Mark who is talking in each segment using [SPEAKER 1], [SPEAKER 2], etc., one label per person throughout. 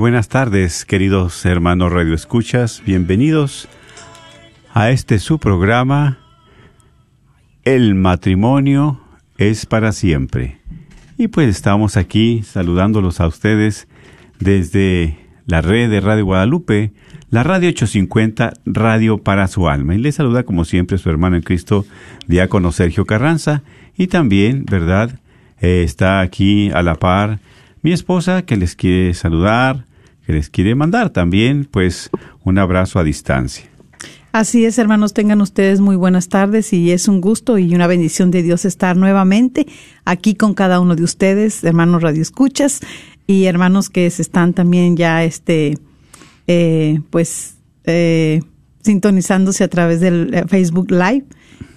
[SPEAKER 1] buenas tardes, queridos hermanos Radio Escuchas. Bienvenidos a este su programa, El matrimonio es para siempre. Y pues estamos aquí saludándolos a ustedes desde la red de Radio Guadalupe, la Radio 850, Radio para su alma. Y les saluda como siempre su hermano en Cristo, diácono Sergio Carranza. Y también, ¿verdad? Eh, está aquí a la par mi esposa que les quiere saludar, les quiere mandar también, pues, un abrazo a distancia.
[SPEAKER 2] Así es, hermanos, tengan ustedes muy buenas tardes y es un gusto y una bendición de Dios estar nuevamente aquí con cada uno de ustedes, hermanos Radio Escuchas y hermanos que se están también ya, este, eh, pues, eh, sintonizándose a través del eh, Facebook Live.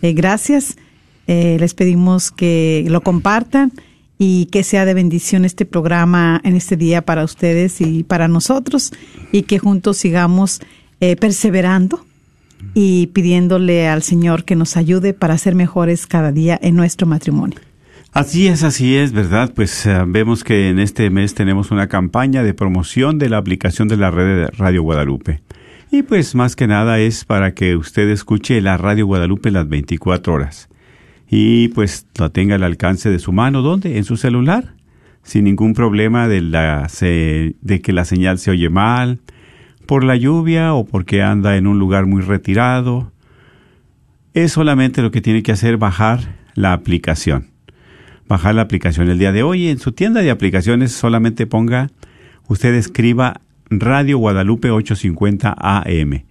[SPEAKER 2] Eh, gracias. Les pedimos que lo compartan y que sea de bendición este programa en este día para ustedes y para nosotros y que juntos sigamos eh, perseverando y pidiéndole al Señor que nos ayude para ser mejores cada día en nuestro matrimonio.
[SPEAKER 1] Así es, así es, ¿verdad? Pues eh, vemos que en este mes tenemos una campaña de promoción de la aplicación de la red de Radio Guadalupe. Y pues más que nada es para que usted escuche la Radio Guadalupe las 24 horas. Y pues la tenga al alcance de su mano, ¿dónde? En su celular, sin ningún problema de, la, de que la señal se oye mal, por la lluvia o porque anda en un lugar muy retirado. Es solamente lo que tiene que hacer bajar la aplicación bajar la aplicación el día de hoy. En su tienda de aplicaciones solamente ponga, usted escriba Radio Guadalupe 850 AM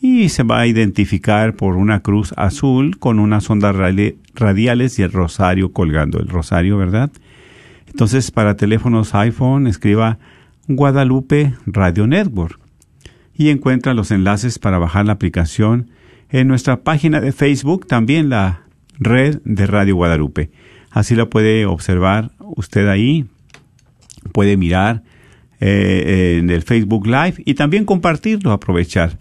[SPEAKER 1] y se va a identificar por una cruz azul con unas ondas rali- radiales y el rosario colgando, el rosario, ¿verdad? Entonces, para teléfonos iPhone, escriba Guadalupe Radio Network y encuentra los enlaces para bajar la aplicación en nuestra página de Facebook, también la red de Radio Guadalupe. Así la puede observar usted ahí, puede mirar eh, en el Facebook Live y también compartirlo, aprovechar,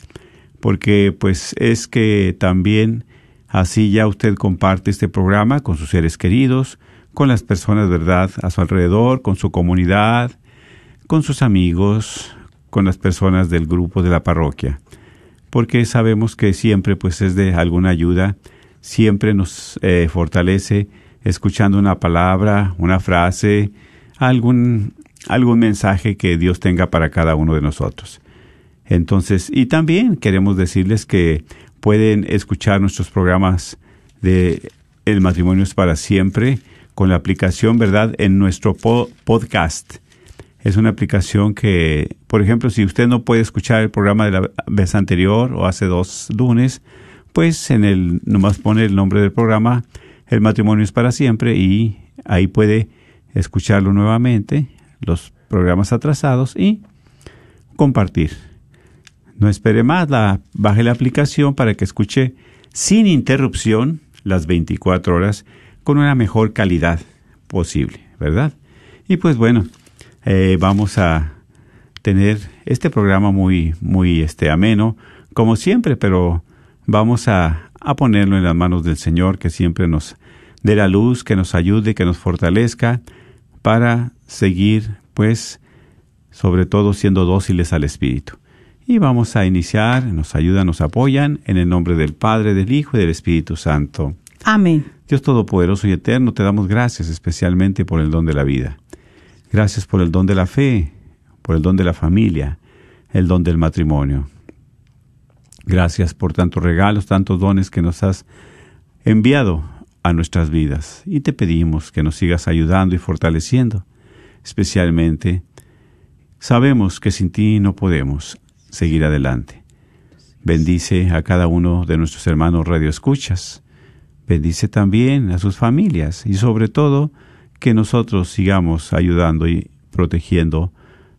[SPEAKER 1] porque pues es que también así ya usted comparte este programa con sus seres queridos, con las personas, ¿verdad?, a su alrededor, con su comunidad, con sus amigos, con las personas del grupo de la parroquia, porque sabemos que siempre pues es de alguna ayuda, siempre nos eh, fortalece escuchando una palabra, una frase, algún, algún mensaje que Dios tenga para cada uno de nosotros. Entonces, y también queremos decirles que pueden escuchar nuestros programas de El matrimonio es para siempre con la aplicación, ¿verdad?, en nuestro po- podcast. Es una aplicación que, por ejemplo, si usted no puede escuchar el programa de la vez anterior o hace dos lunes, pues en el, nomás pone el nombre del programa, El matrimonio es para siempre, y ahí puede escucharlo nuevamente, los programas atrasados y compartir. No espere más, la, baje la aplicación para que escuche sin interrupción las 24 horas con una mejor calidad posible, ¿verdad? Y pues bueno, eh, vamos a tener este programa muy, muy este, ameno, como siempre, pero vamos a, a ponerlo en las manos del Señor, que siempre nos dé la luz, que nos ayude, que nos fortalezca para seguir, pues, sobre todo siendo dóciles al Espíritu. Y vamos a iniciar, nos ayudan, nos apoyan, en el nombre del Padre, del Hijo y del Espíritu Santo.
[SPEAKER 2] Amén.
[SPEAKER 1] Dios Todopoderoso y Eterno, te damos gracias especialmente por el don de la vida. Gracias por el don de la fe, por el don de la familia, el don del matrimonio. Gracias por tantos regalos, tantos dones que nos has enviado a nuestras vidas. Y te pedimos que nos sigas ayudando y fortaleciendo. Especialmente, sabemos que sin ti no podemos seguir adelante. Bendice a cada uno de nuestros hermanos radioescuchas. Bendice también a sus familias y sobre todo que nosotros sigamos ayudando y protegiendo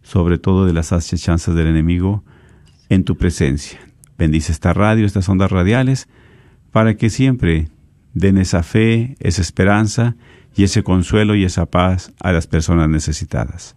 [SPEAKER 1] sobre todo de las acechanzas del enemigo, en tu presencia. Bendice esta radio, estas ondas radiales, para que siempre den esa fe, esa esperanza y ese consuelo y esa paz a las personas necesitadas.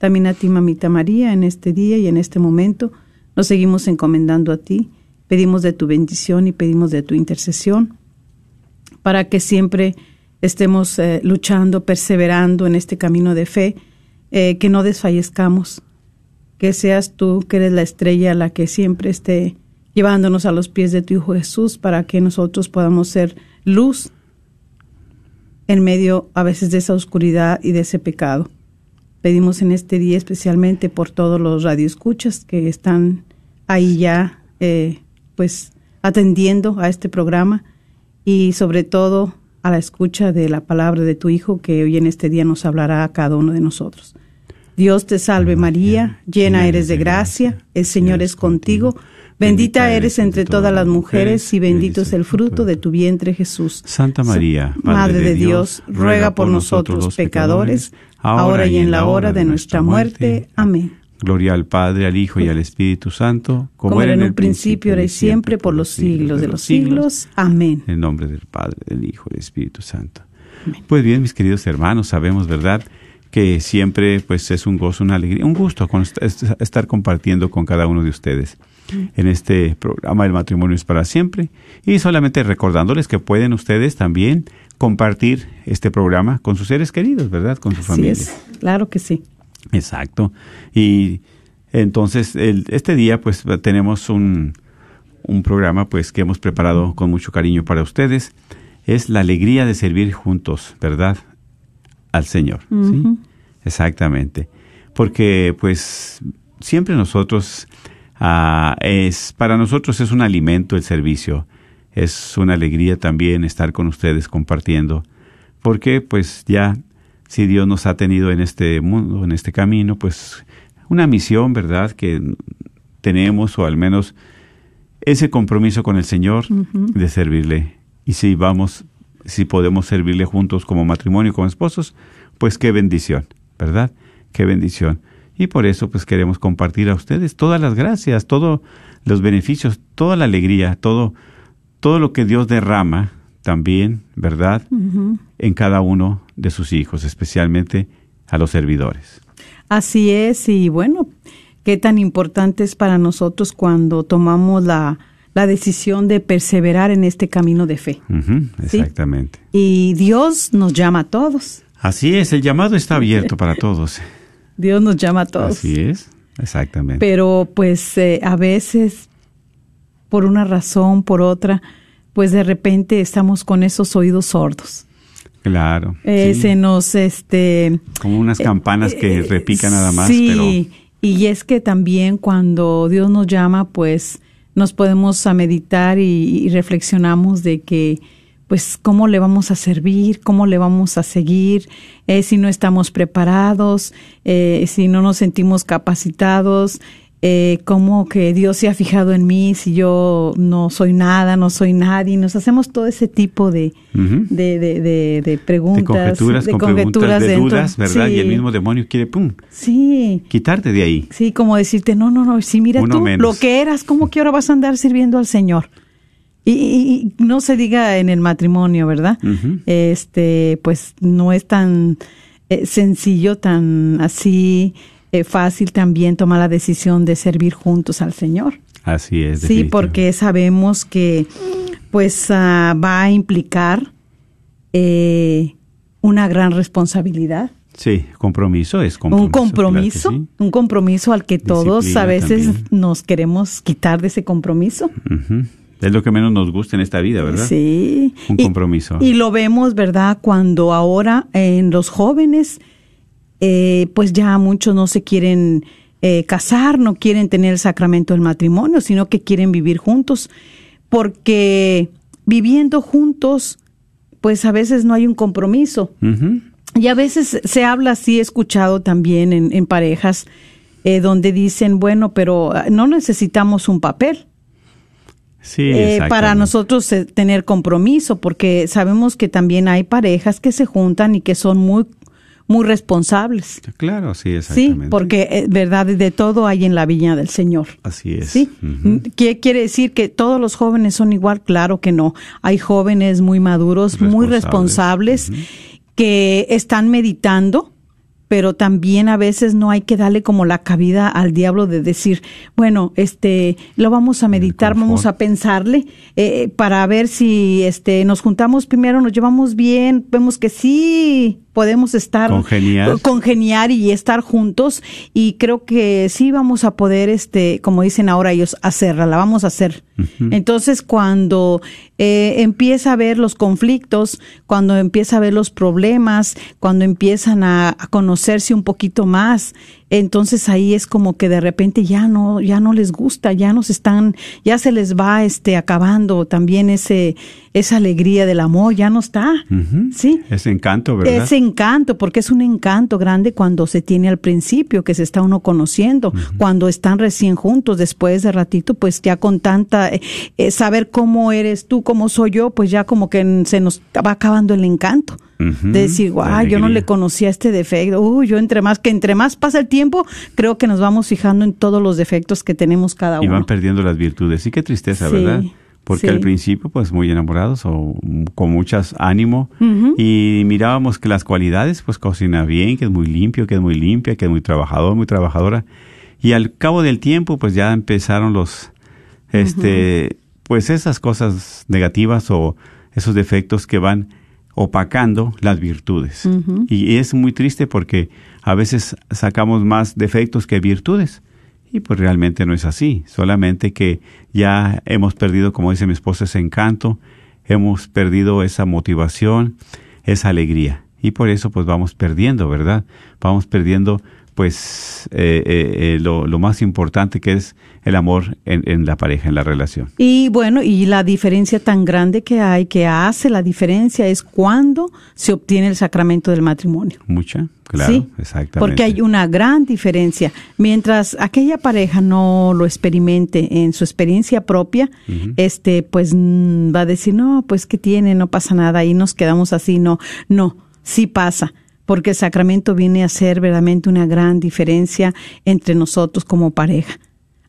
[SPEAKER 2] También a ti, mamita María, en este día y en este momento, nos seguimos encomendando a ti. Pedimos de tu bendición y pedimos de tu intercesión para que siempre estemos eh, luchando, perseverando en este camino de fe, eh, que no desfallezcamos, que seas tú, que eres la estrella, la que siempre esté llevándonos a los pies de tu Hijo Jesús para que nosotros podamos ser luz en medio a veces de esa oscuridad y de ese pecado. Pedimos en este día especialmente por todos los radioescuchas que están ahí ya, eh, pues, atendiendo a este programa y sobre todo a la escucha de la palabra de tu Hijo que hoy en este día nos hablará a cada uno de nosotros. Dios te salve María, llena eres de gracia, el Señor es contigo, bendita eres entre todas las mujeres y bendito es el fruto de tu vientre Jesús.
[SPEAKER 1] Santa María,
[SPEAKER 2] Madre de Dios, ruega por nosotros los pecadores, ahora y en la hora de nuestra muerte. Amén.
[SPEAKER 1] Gloria al Padre, al Hijo y al Espíritu Santo,
[SPEAKER 2] como, era en el principio, ahora y siempre, por los siglos de los siglos. Amén.
[SPEAKER 1] En el nombre del Padre, del Hijo y del Espíritu Santo. Pues bien, mis queridos hermanos, sabemos, ¿verdad?, que siempre pues es un gozo, una alegría, un gusto estar compartiendo con cada uno de ustedes en este programa El matrimonio es para siempre y solamente recordándoles que pueden ustedes también compartir este programa con sus seres queridos, ¿verdad? Con su
[SPEAKER 2] Así
[SPEAKER 1] familia.
[SPEAKER 2] es, claro que sí.
[SPEAKER 1] Exacto. Y entonces el- este día pues tenemos un, un programa pues que hemos preparado con mucho cariño para ustedes. Es la alegría de servir juntos, ¿verdad? Al Señor. ¿sí? Exactamente. Porque pues siempre nosotros, ah, es, para nosotros es un alimento el servicio. Es una alegría también estar con ustedes compartiendo. Porque pues ya, si Dios nos ha tenido en este mundo, en este camino, pues una misión, ¿verdad? Que tenemos o al menos ese compromiso con el Señor de servirle. Y si vamos, si podemos servirle juntos como matrimonio, como esposos, pues qué bendición, ¿verdad? Qué bendición. Y por eso pues queremos compartir a ustedes todas las gracias, todos los beneficios, toda la alegría, todo, todo lo que Dios derrama también, ¿verdad? En cada uno de sus hijos, especialmente a los servidores.
[SPEAKER 2] Así es, y bueno, qué tan importante es para nosotros cuando tomamos la, la decisión de perseverar en este camino de fe.
[SPEAKER 1] Exactamente.
[SPEAKER 2] Y Dios nos llama a todos.
[SPEAKER 1] Así es, el llamado está abierto para todos.
[SPEAKER 2] Dios nos llama a todos.
[SPEAKER 1] Así es, exactamente.
[SPEAKER 2] Pero pues eh, a veces, por una razón, por otra, pues de repente estamos con esos oídos sordos.
[SPEAKER 1] claro.
[SPEAKER 2] Eh,
[SPEAKER 1] sí.
[SPEAKER 2] Se nos, este...
[SPEAKER 1] Como unas campanas que
[SPEAKER 2] eh,
[SPEAKER 1] repican nada más,
[SPEAKER 2] sí,
[SPEAKER 1] pero
[SPEAKER 2] y es que también cuando Dios nos llama, pues nos podemos a meditar y, y reflexionamos de que, pues, cómo le vamos a servir, cómo le vamos a seguir, eh, si no estamos preparados, eh, si no nos sentimos capacitados, eh, cómo que Dios se ha fijado en mí, si yo no soy nada, no soy nadie, nos hacemos todo ese tipo de,
[SPEAKER 1] Ujú.
[SPEAKER 2] de, de, de- de
[SPEAKER 1] de
[SPEAKER 2] preguntas,
[SPEAKER 1] conjeturas,
[SPEAKER 2] de
[SPEAKER 1] con preguntas,
[SPEAKER 2] conjeturas
[SPEAKER 1] de dudas, ¿verdad?
[SPEAKER 2] Sí.
[SPEAKER 1] Y el mismo demonio quiere, pum,
[SPEAKER 2] Sí,
[SPEAKER 1] quitarte de ahí.
[SPEAKER 2] sí, como decirte, no, no, no, sí, mira
[SPEAKER 1] Uno
[SPEAKER 2] tú
[SPEAKER 1] menos.
[SPEAKER 2] lo que eras, ¿cómo que ahora vas a andar sirviendo al Señor? Y, y- y no se diga en el matrimonio, ¿verdad? Este, pues no es tan eh, sencillo, tan así eh, fácil también tomar la decisión de servir juntos al Señor.
[SPEAKER 1] Así es.
[SPEAKER 2] Sí, porque sabemos que pues ah, va a implicar eh, una gran responsabilidad.
[SPEAKER 1] Sí, compromiso es compromiso.
[SPEAKER 2] un compromiso,
[SPEAKER 1] claro
[SPEAKER 2] un compromiso al que todos a veces
[SPEAKER 1] también.
[SPEAKER 2] nos queremos quitar de ese compromiso.
[SPEAKER 1] Es lo que menos nos gusta en esta vida, ¿verdad?
[SPEAKER 2] Sí.
[SPEAKER 1] Un
[SPEAKER 2] Y-
[SPEAKER 1] compromiso.
[SPEAKER 2] Y, lo vemos, ¿verdad? Cuando ahora en los jóvenes, eh, pues ya muchos no se quieren eh, casar, no quieren tener el sacramento del matrimonio, sino que quieren vivir juntos, porque viviendo juntos, pues a veces no hay un compromiso. Y a veces se habla así, he escuchado también en, en parejas, eh, donde dicen, bueno, pero ah, no necesitamos un papel.
[SPEAKER 1] Sí,
[SPEAKER 2] eh, para nosotros eh, tener compromiso, porque sabemos que también hay parejas que se juntan y que son muy, muy responsables.
[SPEAKER 1] Claro, sí,
[SPEAKER 2] Sí,
[SPEAKER 1] exactamente.
[SPEAKER 2] porque eh, verdad de todo hay en la viña del Señor.
[SPEAKER 1] Así es.
[SPEAKER 2] Sí. ¿Qué quiere decir que todos los jóvenes son igual? Claro que no. Hay jóvenes muy maduros, muy
[SPEAKER 1] Responsables.
[SPEAKER 2] que están meditando, pero también a veces no hay que darle como la cabida al diablo de decir, bueno, este, lo vamos a meditar, vamos a pensarle eh, para ver si, este, nos juntamos primero, nos llevamos bien, vemos que sí podemos estar
[SPEAKER 1] Congeniar.
[SPEAKER 2] congeniar y estar juntos. Y creo que sí vamos a poder este como dicen ahora ellos hacerla la vamos a hacer. Entonces cuando eh, empieza a ver los conflictos cuando empieza a ver los problemas cuando empiezan a, a conocerse un poquito más entonces ahí es como que de repente ya no ya no les gusta ya nos están ya se les va este acabando también ese esa alegría del amor ya no está. Sí.
[SPEAKER 1] Ese encanto, ¿verdad?
[SPEAKER 2] ese encanto, porque es un encanto grande cuando se tiene al principio, que se está uno conociendo, cuando están recién juntos, después de ratito, pues ya con tanta, eh, saber cómo eres tú, cómo soy yo, pues ya como que se nos va acabando el encanto. De decir, guau, yo no le conocía este defecto. Uy, yo entre más, que entre más pasa el tiempo, creo que nos vamos fijando en todos los defectos que tenemos cada
[SPEAKER 1] Y
[SPEAKER 2] uno.
[SPEAKER 1] van perdiendo las virtudes. Sí, qué tristeza,
[SPEAKER 2] Sí,
[SPEAKER 1] ¿verdad? Porque
[SPEAKER 2] sí.
[SPEAKER 1] al principio, pues muy enamorados o con muchas ánimo. Y mirábamos que las cualidades, pues cocina bien, que es muy limpio, que es muy limpia, que es muy trabajador, muy trabajadora. Y al cabo del tiempo, pues ya empezaron los, este, pues esas cosas negativas o esos defectos que van opacando las virtudes. Y es muy triste porque a veces sacamos más defectos que virtudes. Y pues realmente no es así, solamente que ya hemos perdido, como dice mi esposa, ese encanto, hemos perdido esa motivación, esa alegría. Y por eso pues vamos perdiendo, ¿verdad? Vamos perdiendo pues eh, eh, eh, lo, lo más importante que es el amor en, en la pareja, en la relación.
[SPEAKER 2] Y bueno, y la diferencia tan grande que hay, que hace la diferencia, es cuando se obtiene el sacramento del matrimonio.
[SPEAKER 1] Mucha, claro,
[SPEAKER 2] sí,
[SPEAKER 1] exactamente.
[SPEAKER 2] porque hay una gran diferencia. Mientras aquella pareja no lo experimente en su experiencia propia, este, pues mm, va a decir, no, pues que tiene, no pasa nada, y nos quedamos así, no, no, sí pasa. Porque el sacramento viene a ser verdaderamente una gran diferencia entre nosotros como pareja.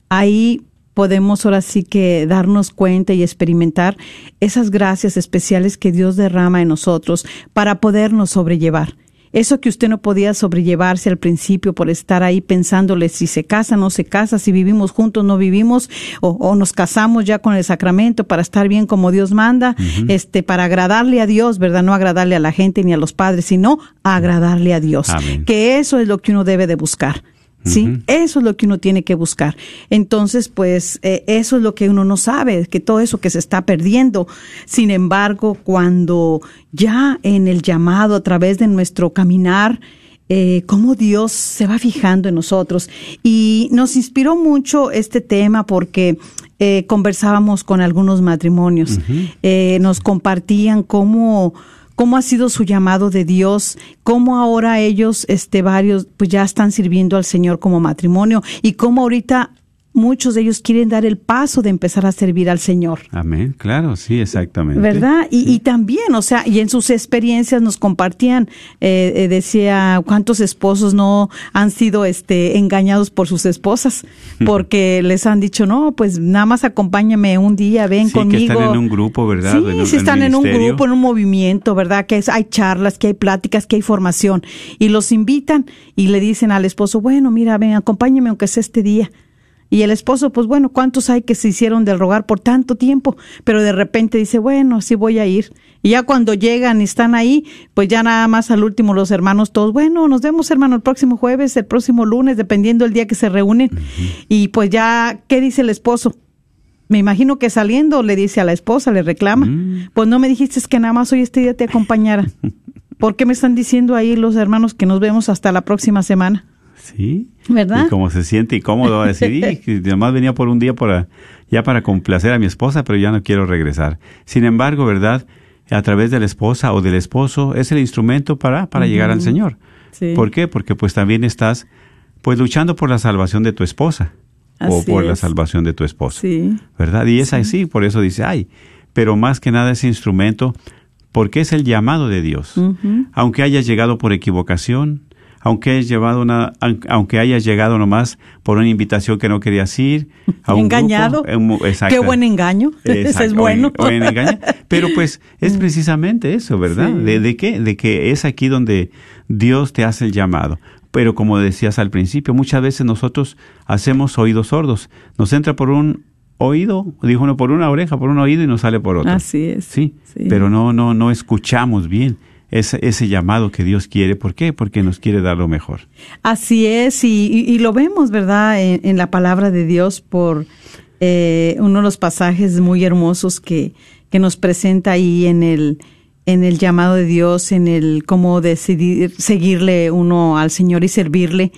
[SPEAKER 2] Ahí podemos ahora sí que darnos cuenta y experimentar esas gracias especiales que Dios derrama en nosotros para podernos sobrellevar. Eso que usted no podía sobrellevarse al principio por estar ahí pensándole si se casa, no se casa, si vivimos juntos, no vivimos, o, o nos casamos ya con el sacramento para estar bien como Dios manda, este, para agradarle a Dios, ¿verdad? No agradarle a la gente ni a los padres, sino agradarle a Dios.
[SPEAKER 1] Amén.
[SPEAKER 2] Que eso es lo que uno debe de buscar. ¿Sí? Eso es lo que uno tiene que buscar. Entonces, pues, eh, eso es lo que uno no sabe, que todo eso que se está perdiendo. Sin embargo, cuando ya en el llamado, a través de nuestro caminar, eh, cómo Dios se va fijando en nosotros. Y nos inspiró mucho este tema porque eh, conversábamos con algunos matrimonios, Eh, nos compartían cómo cómo ha sido su llamado de Dios, cómo ahora ellos, este, varios, pues ya están sirviendo al Señor como matrimonio y cómo ahorita muchos de ellos quieren dar el paso de empezar a servir al Señor.
[SPEAKER 1] Amén, claro, sí, exactamente.
[SPEAKER 2] ¿Verdad? Y, y también, o sea, y en sus experiencias nos compartían, eh, eh, decía, cuántos esposos no han sido este, engañados por sus esposas, porque les han dicho, no, pues nada más acompáñame un día, ven
[SPEAKER 1] Sí,
[SPEAKER 2] conmigo.
[SPEAKER 1] que están en un grupo, ¿verdad?
[SPEAKER 2] Sí,
[SPEAKER 1] En un-
[SPEAKER 2] sí están en un grupo, en un movimiento, ¿verdad? Que es, hay charlas, que hay pláticas, que hay formación. Y los invitan y le dicen al esposo, bueno, mira, ven, acompáñame aunque sea este día. Y el esposo, pues bueno, ¿cuántos hay que se hicieron del rogar por tanto tiempo? Pero de repente dice, bueno, sí voy a ir. Y ya cuando llegan y están ahí, pues ya nada más al último los hermanos todos, bueno, nos vemos hermano el próximo jueves, el próximo lunes, dependiendo el día que se reúnen. Y pues ya, ¿qué dice el esposo? Me imagino que saliendo le dice a la esposa, le reclama,
[SPEAKER 1] Mm.
[SPEAKER 2] pues no me dijiste que nada más hoy este día te acompañara. ¿Por qué me están diciendo ahí los hermanos que nos vemos hasta la próxima semana?
[SPEAKER 1] Sí.
[SPEAKER 2] ¿Verdad?
[SPEAKER 1] Y como se siente "Y, que además venía por un día para, ya para complacer a mi esposa, pero ya no quiero regresar. Sin embargo, ¿verdad? A través de la esposa o del esposo es el instrumento para, para llegar al Señor.
[SPEAKER 2] Sí.
[SPEAKER 1] ¿Por qué? Porque pues también estás pues luchando por la salvación de tu esposa o
[SPEAKER 2] Así
[SPEAKER 1] por la salvación de tu esposo.
[SPEAKER 2] Sí.
[SPEAKER 1] ¿verdad? Y es así, por eso dice, ay, pero más que nada ese instrumento, porque es el llamado de Dios. Aunque hayas llegado por equivocación, aunque hayas llevado una, aun- aunque hayas llegado nomás por una invitación que no querías ir, a un
[SPEAKER 2] Engañado.
[SPEAKER 1] grupo, exacto.
[SPEAKER 2] Qué buen engaño. Es bueno.
[SPEAKER 1] o en- o en engañar. Pero pues es precisamente eso, ¿verdad?
[SPEAKER 2] Sí.
[SPEAKER 1] ¿De, ¿De qué? De que es aquí donde Dios te hace el llamado. Pero como decías al principio, muchas veces nosotros hacemos oídos sordos. Nos entra por un oído, dijo uno por una oreja, por un oído y nos sale por otro.
[SPEAKER 2] Así es.
[SPEAKER 1] Sí,
[SPEAKER 2] Sí.
[SPEAKER 1] pero no, no, no escuchamos bien ese, ese llamado que Dios quiere. ¿Por qué? Porque nos quiere dar lo mejor.
[SPEAKER 2] Así es, y, y- lo vemos, ¿verdad?, en, en la palabra de Dios por eh, uno de los pasajes muy hermosos que, que nos presenta ahí en el, en el llamado de Dios, en el cómo decidir seguirle uno al Señor y servirle,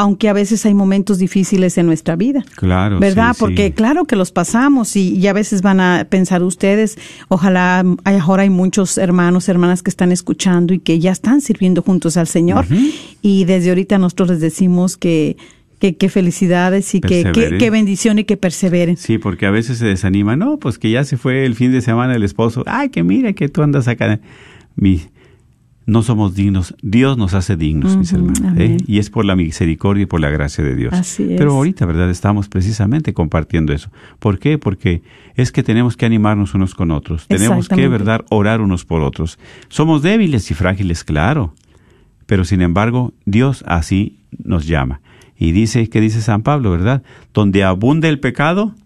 [SPEAKER 2] aunque a veces hay momentos difíciles en nuestra vida.
[SPEAKER 1] Claro.
[SPEAKER 2] ¿Verdad?
[SPEAKER 1] sí,
[SPEAKER 2] Porque
[SPEAKER 1] sí.
[SPEAKER 2] claro que los pasamos y, y a veces van a pensar ustedes, ojalá hay- ahora hay muchos hermanos, hermanas que están escuchando y que ya están sirviendo juntos al Señor. Y desde ahorita nosotros les decimos que que, que felicidades y que, que, que bendición y que perseveren.
[SPEAKER 1] Sí, porque a veces se desanima. No, pues que ya se fue el fin de semana el esposo. Ay, que mira que tú andas acá. Mi, no somos dignos. Dios nos hace dignos, mis hermanos. ¿eh? Y es por la misericordia y por la gracia de Dios.
[SPEAKER 2] Así es.
[SPEAKER 1] Pero ahorita, ¿verdad? Estamos precisamente compartiendo eso. ¿Por qué? Porque es que tenemos que animarnos unos con otros. Tenemos que. ¿verdad? Orar unos por otros. Somos débiles y frágiles, claro. Pero sin embargo, Dios así nos llama. Y dice, ¿qué dice San Pablo, verdad? Donde abunde el pecado,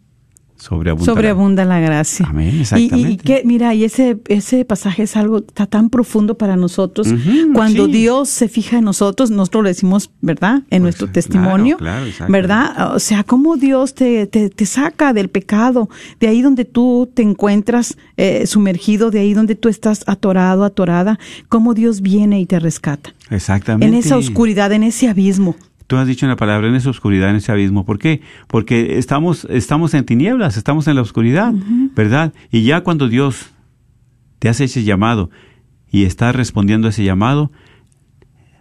[SPEAKER 1] sobreabunda. la-
[SPEAKER 2] Sobreabunda la gracia.
[SPEAKER 1] Amén,
[SPEAKER 2] Y,
[SPEAKER 1] exactamente.
[SPEAKER 2] y que, mira, y ese, ese pasaje es algo está tan profundo para nosotros. Cuando
[SPEAKER 1] sí.
[SPEAKER 2] Dios se fija en nosotros, nosotros lo decimos, ¿verdad? En
[SPEAKER 1] Pues,
[SPEAKER 2] nuestro
[SPEAKER 1] claro,
[SPEAKER 2] testimonio,
[SPEAKER 1] claro, exacto.
[SPEAKER 2] ¿verdad? O sea, cómo Dios te, te, te saca del pecado, de ahí donde tú te encuentras eh, sumergido, de ahí donde tú estás atorado, atorada, cómo Dios viene y te rescata.
[SPEAKER 1] Exactamente.
[SPEAKER 2] En esa oscuridad, en ese abismo.
[SPEAKER 1] Tú has dicho una palabra, en esa oscuridad, en ese abismo. ¿Por qué? Porque estamos, estamos en tinieblas, estamos en la oscuridad, ¿verdad? Y ya cuando Dios te hace ese llamado y estás respondiendo a ese llamado,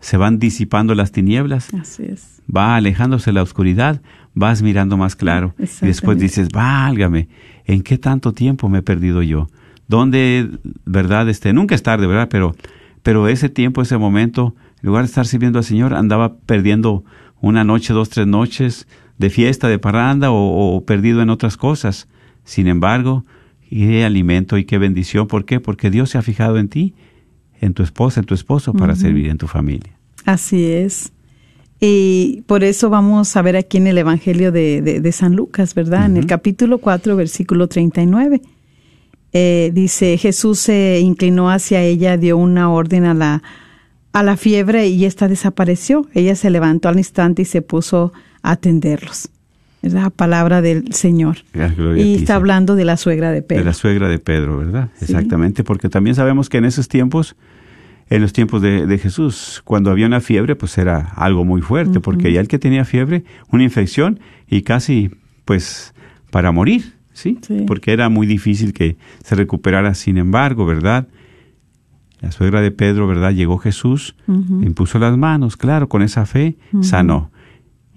[SPEAKER 1] se van disipando las tinieblas,
[SPEAKER 2] Así es.
[SPEAKER 1] va alejándose la oscuridad, vas mirando más claro. Y después dices, válgame, ¿en qué tanto tiempo me he perdido yo? ¿Dónde, verdad, este, nunca es tarde, verdad? Pero, pero ese tiempo, ese momento, en lugar de estar sirviendo al Señor, andaba perdiendo una noche, dos, tres noches de fiesta, de parranda o, o perdido en otras cosas. Sin embargo, qué alimento y qué bendición. ¿Por qué? Porque Dios se ha fijado en ti, en tu esposa, en tu esposo, para servir en tu familia.
[SPEAKER 2] Así es. Y por eso vamos a ver aquí en el Evangelio de, de- de San Lucas, ¿verdad? En el capítulo 4, versículo 39. Eh, dice, Jesús se inclinó hacia ella, dio una orden a la, a la fiebre y esta desapareció. Ella se levantó al instante y se puso a atenderlos. Es la palabra del Señor. Y está hablando de la suegra de Pedro.
[SPEAKER 1] De la suegra de Pedro, ¿verdad?
[SPEAKER 2] Sí.
[SPEAKER 1] Exactamente, porque también sabemos que en esos tiempos, en los tiempos de, de Jesús, cuando había una fiebre, pues era algo muy fuerte, porque ya el que tenía fiebre, una infección y casi, pues, para morir, ¿sí?
[SPEAKER 2] Sí.
[SPEAKER 1] Porque era muy difícil que se recuperara. Sin embargo, ¿verdad? La suegra de Pedro, ¿verdad? Llegó Jesús,
[SPEAKER 2] Ujú.
[SPEAKER 1] impuso las manos, claro, con esa fe, sanó.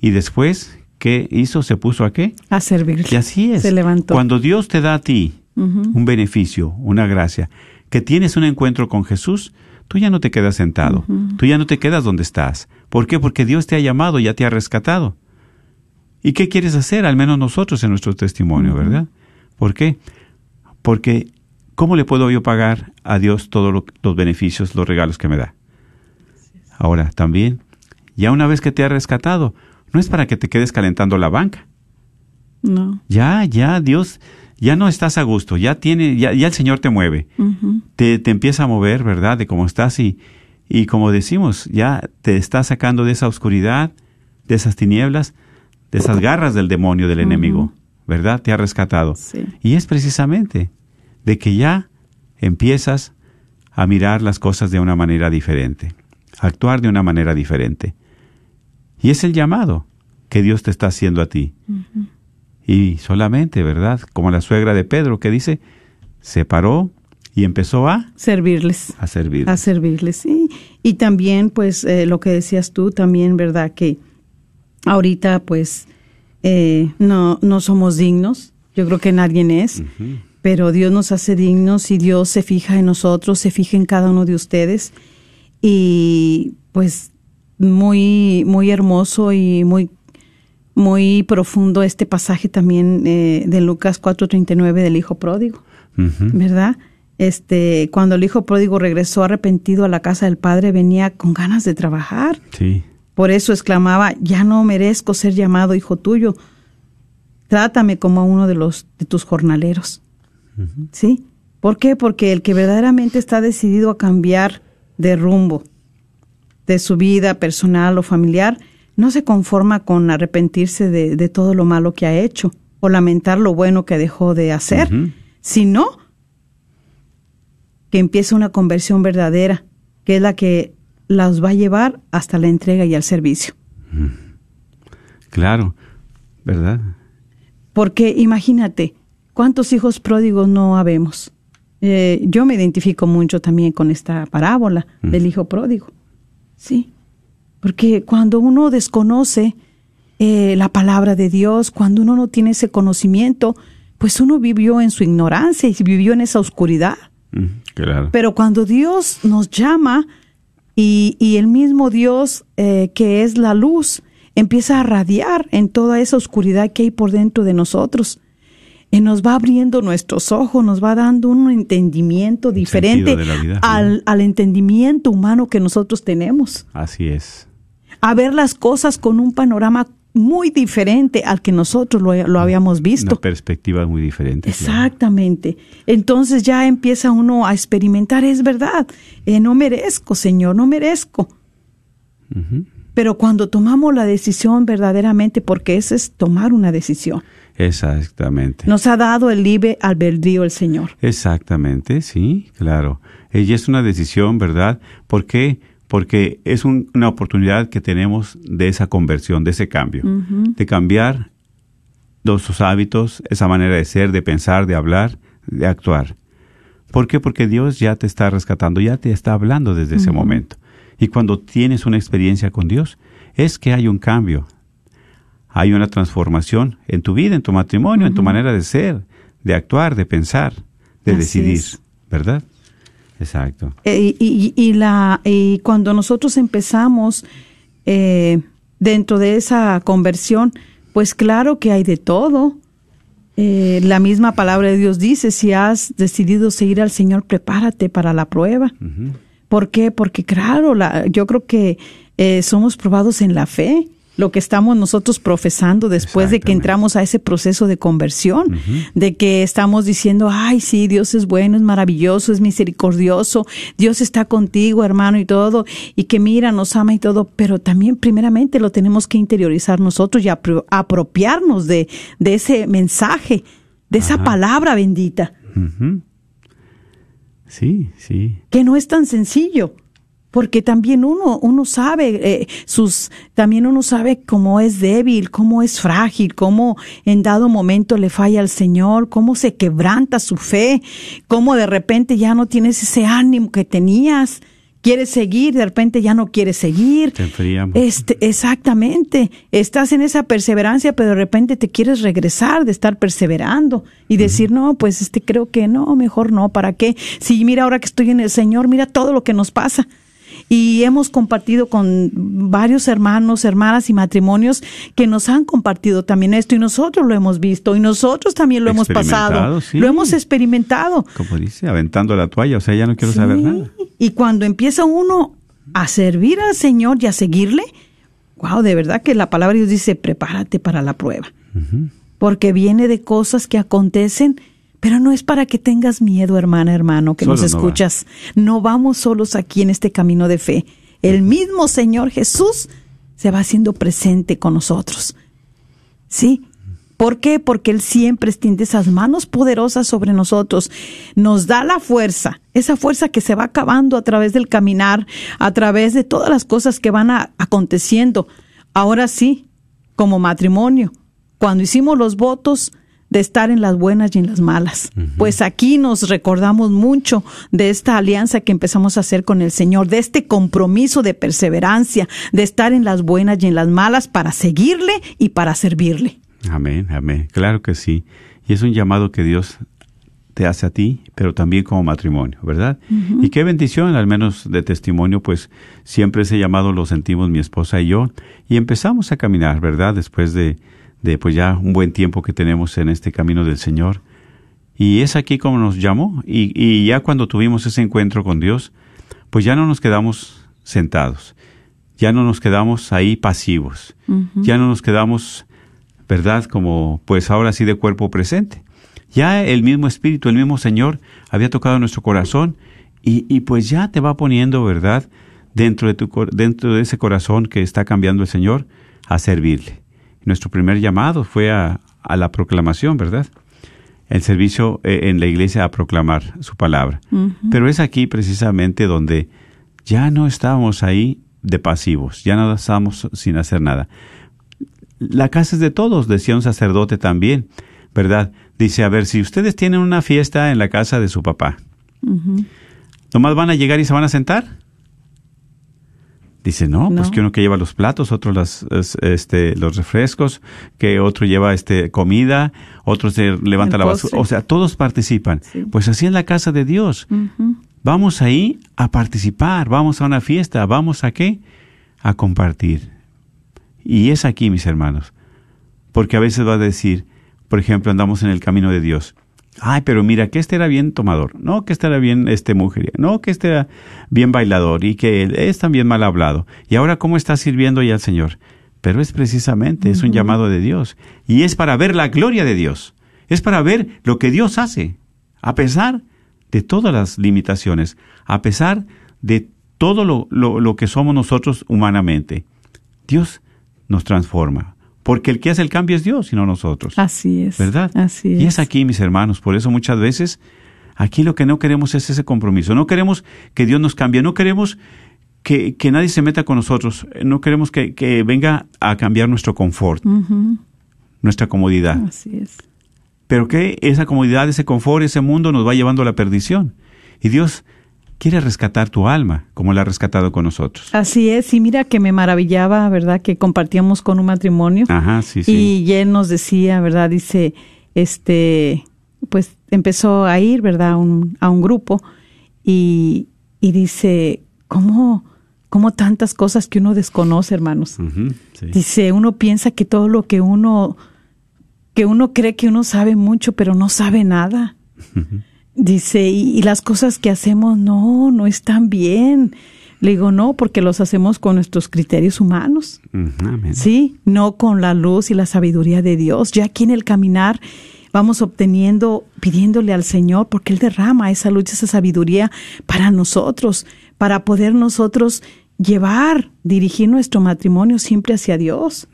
[SPEAKER 1] Y después, ¿qué hizo? ¿Se puso a qué?
[SPEAKER 2] A servirle.
[SPEAKER 1] Y así es.
[SPEAKER 2] Se levantó.
[SPEAKER 1] Cuando Dios te da a ti un beneficio, una gracia, que tienes un encuentro con Jesús, tú ya no te quedas sentado, tú ya no te quedas donde estás. ¿Por qué? Porque Dios te ha llamado, ya te ha rescatado. ¿Y qué quieres hacer? Al menos nosotros en nuestro testimonio, ¿verdad? ¿Por qué? Porque ¿cómo le puedo yo pagar a Dios todos lo- los beneficios, los regalos que me da? Ahora, también, ya una vez que te ha rescatado, no es para que te quedes calentando la banca.
[SPEAKER 2] No.
[SPEAKER 1] Ya, ya, Dios, ya no estás a gusto, ya tiene, ya, ya el Señor te mueve, te, te empieza a mover, ¿verdad? De cómo estás y, y como decimos, ya te está sacando de esa oscuridad, de esas tinieblas, de esas garras del demonio, del enemigo, ¿verdad? Te ha rescatado.
[SPEAKER 2] Sí.
[SPEAKER 1] Y es precisamente de que ya empiezas a mirar las cosas de una manera diferente, a actuar de una manera diferente. Y es el llamado que Dios te está haciendo a ti. Y solamente, ¿verdad? Como la suegra de Pedro que dice, se paró y empezó a,
[SPEAKER 2] Servirles.
[SPEAKER 1] a servir.
[SPEAKER 2] A servirles, sí. Y también, pues, eh, lo que decías tú, también, ¿verdad? Que ahorita, pues, eh, no, no somos dignos. Yo creo que nadie es. Pero Dios nos hace dignos y Dios se fija en nosotros, se fija en cada uno de ustedes. Y, pues, muy, muy hermoso y muy, muy profundo este pasaje también eh, de Lucas 4.39 del Hijo Pródigo. ¿verdad? Este, cuando el hijo pródigo regresó arrepentido a la casa del padre, venía con ganas de trabajar.
[SPEAKER 1] Sí.
[SPEAKER 2] Por eso exclamaba, ya no merezco ser llamado hijo tuyo. Trátame como a uno de los de tus jornaleros. ¿Sí? ¿Por qué? Porque el que verdaderamente está decidido a cambiar de rumbo de su vida personal o familiar, no se conforma con arrepentirse de, de todo lo malo que ha hecho o lamentar lo bueno que dejó de hacer, sino que empieza una conversión verdadera, que es la que las va a llevar hasta la entrega y al servicio.
[SPEAKER 1] Claro, ¿verdad?
[SPEAKER 2] Porque imagínate, ¿cuántos hijos pródigos no habemos? Eh, yo me identifico mucho también con esta parábola del hijo pródigo. Sí, porque cuando uno desconoce eh, la palabra de Dios, cuando uno no tiene ese conocimiento, pues uno vivió en su ignorancia y vivió en esa oscuridad.
[SPEAKER 1] Claro.
[SPEAKER 2] Pero cuando Dios nos llama y, y el mismo Dios eh, que es la luz empieza a radiar en toda esa oscuridad que hay por dentro de nosotros, y nos va abriendo nuestros ojos, nos va dando un entendimiento diferente
[SPEAKER 1] vida,
[SPEAKER 2] al, al entendimiento humano que nosotros tenemos,
[SPEAKER 1] Así es.
[SPEAKER 2] a ver las cosas con un panorama muy diferente al que nosotros lo, lo habíamos visto.
[SPEAKER 1] Una perspectiva muy diferente. claro.
[SPEAKER 2] Exactamente. Entonces ya empieza uno a experimentar, es verdad, eh, no merezco, Señor, no merezco. Pero cuando tomamos la decisión verdaderamente, porque eso es tomar una decisión,
[SPEAKER 1] Exactamente.
[SPEAKER 2] nos ha dado el libre albedrío el Señor.
[SPEAKER 1] Exactamente, sí, claro. Y es una decisión, ¿verdad? ¿Por qué? Porque es un- una oportunidad que tenemos de esa conversión, de ese cambio, de cambiar nuestros hábitos, esa manera de ser, de pensar, de hablar, de actuar. ¿Por qué? Porque Dios ya te está rescatando, ya te está hablando desde ese momento. Y cuando tienes una experiencia con Dios, es que hay un cambio, hay una transformación en tu vida, en tu matrimonio, en tu manera de ser, de actuar, de pensar, de
[SPEAKER 2] Así
[SPEAKER 1] decidir,
[SPEAKER 2] es.
[SPEAKER 1] ¿verdad? Exacto.
[SPEAKER 2] Eh, y, y- la, y cuando nosotros empezamos eh, dentro de esa conversión, pues claro que hay de todo. Eh, la misma palabra de Dios dice, si has decidido seguir al Señor, prepárate para la prueba. ¿Por qué? Porque claro, la, yo creo que somos probados en la fe, lo que estamos nosotros profesando después de que entramos a ese proceso de conversión, de que estamos diciendo, ay, sí, Dios es bueno, es maravilloso, es misericordioso, Dios está contigo, hermano, y todo, y que mira, nos ama y todo, pero también primeramente lo tenemos que interiorizar nosotros y apro- apropiarnos de, de ese mensaje, de esa palabra bendita.
[SPEAKER 1] Sí, sí.
[SPEAKER 2] que no es tan sencillo porque también uno uno sabe eh, sus también uno sabe cómo es débil cómo es frágil cómo en dado momento le falla al Señor cómo se quebranta su fe cómo de repente ya no tienes ese ánimo que tenías quieres seguir de repente ya no quieres seguir
[SPEAKER 1] Te enfriamos.
[SPEAKER 2] este, exactamente. Estás en esa perseverancia, pero de repente te quieres regresar de estar perseverando y decir, no, pues este creo que no, mejor no, ¿para qué? Si mira ahora que estoy en el Señor, mira todo lo que nos pasa. Y hemos compartido con varios hermanos, hermanas y matrimonios que nos han compartido también esto y nosotros lo hemos visto y nosotros también lo hemos pasado,
[SPEAKER 1] sí.
[SPEAKER 2] lo hemos experimentado.
[SPEAKER 1] Como dice, aventando la toalla, o sea, ya no quiero
[SPEAKER 2] Sí,
[SPEAKER 1] saber nada.
[SPEAKER 2] Y cuando empieza uno a servir al Señor y a seguirle, wow, de verdad que la palabra de Dios dice, prepárate para la prueba. Porque viene de cosas que acontecen, pero no es para que tengas miedo, hermana, hermano, que
[SPEAKER 1] Solo
[SPEAKER 2] nos
[SPEAKER 1] no va.
[SPEAKER 2] escuchas. No vamos solos aquí en este camino de fe. El mismo Señor Jesús se va haciendo presente con nosotros. ¿Sí? ¿Por qué? Porque Él siempre extiende esas manos poderosas sobre nosotros, nos da la fuerza, esa fuerza que se va acabando a través del caminar, a través de todas las cosas que van a- aconteciendo. ahora sí, como matrimonio, cuando hicimos los votos de estar en las buenas y en las malas. Pues aquí nos recordamos mucho de esta alianza que empezamos a hacer con el Señor, de este compromiso de perseverancia, de estar en las buenas y en las malas para seguirle y para servirle.
[SPEAKER 1] Amén, amén. Claro que sí. Y es un llamado que Dios te hace a ti, pero también como matrimonio, ¿verdad? Y qué bendición, al menos de testimonio, pues siempre ese llamado lo sentimos mi esposa y yo, y empezamos a caminar, ¿verdad? Después de, de pues ya un buen tiempo que tenemos en este camino del Señor. Y es aquí como nos llamó, y, y ya cuando tuvimos ese encuentro con Dios, pues ya no nos quedamos sentados, ya no nos quedamos ahí pasivos, ya no nos quedamos, ¿verdad? Como pues ahora sí de cuerpo presente. Ya el mismo Espíritu, el mismo Señor había tocado nuestro corazón y, y pues ya te va poniendo, ¿verdad? Dentro de, tu, dentro de ese corazón que está cambiando el Señor a servirle. Nuestro primer llamado fue a, a la proclamación, ¿verdad? El servicio eh, en la iglesia a proclamar su palabra. Pero es aquí precisamente donde ya no estábamos ahí de pasivos, ya no estábamos sin hacer nada. La casa es de todos, decía un sacerdote también, ¿verdad? Dice, a ver, si ustedes tienen una fiesta en la casa de su papá, ¿nomás van a llegar y se van a sentar? Dice, no, pues que uno que lleva los platos, otro las, es- este, los refrescos, que otro lleva este, comida, otro se levanta
[SPEAKER 2] El
[SPEAKER 1] la
[SPEAKER 2] postre.
[SPEAKER 1] basura. O sea, todos participan.
[SPEAKER 2] Sí.
[SPEAKER 1] Pues así en la casa de Dios. Vamos ahí a participar, vamos a una fiesta, vamos a qué? A compartir. Y es aquí, mis hermanos. Porque a veces va a decir, por ejemplo, andamos en el camino de Dios. Ay, pero mira, que este era bien tomador, no, que este era bien este mujer, no, que este era bien bailador y que él es también mal hablado. Y ahora, ¿cómo está sirviendo ya al Señor? Pero es precisamente, es un llamado de Dios. Y es para ver la gloria de Dios. Es para ver lo que Dios hace. A pesar de todas las limitaciones, a pesar de todo lo, lo, lo que somos nosotros humanamente. Dios nos transforma. Porque el que hace el cambio es Dios y no nosotros.
[SPEAKER 2] Así es.
[SPEAKER 1] ¿Verdad?
[SPEAKER 2] Así es.
[SPEAKER 1] Y es aquí, mis hermanos. Por eso muchas veces aquí lo que no queremos es ese compromiso. No queremos que Dios nos cambie. No queremos que, que nadie se meta con nosotros. No queremos que, que venga a cambiar nuestro confort, nuestra comodidad.
[SPEAKER 2] Así es.
[SPEAKER 1] Pero que esa comodidad, ese confort, ese mundo nos va llevando a la perdición. Y Dios quiere rescatar tu alma, como la ha rescatado con nosotros.
[SPEAKER 2] Así es. Y mira que me maravillaba, ¿verdad? Que compartíamos con un matrimonio.
[SPEAKER 1] Ajá, sí, sí.
[SPEAKER 2] Y él nos decía, ¿verdad? Dice, este, pues empezó a ir, ¿verdad? A un, a un grupo y, y dice, ¿cómo, ¿cómo tantas cosas que uno desconoce, hermanos?
[SPEAKER 1] Sí.
[SPEAKER 2] Dice, uno piensa que todo lo que uno, que uno cree que uno sabe mucho, pero no sabe nada. Dice, y, y las cosas que hacemos, no, no están bien. Le digo, no, porque los hacemos con nuestros criterios humanos.
[SPEAKER 1] Amén.
[SPEAKER 2] Sí, no con la luz y la sabiduría de Dios. Ya aquí en el caminar vamos obteniendo, pidiéndole al Señor, porque Él derrama esa luz, esa sabiduría para nosotros, para poder nosotros llevar, dirigir nuestro matrimonio siempre hacia Dios.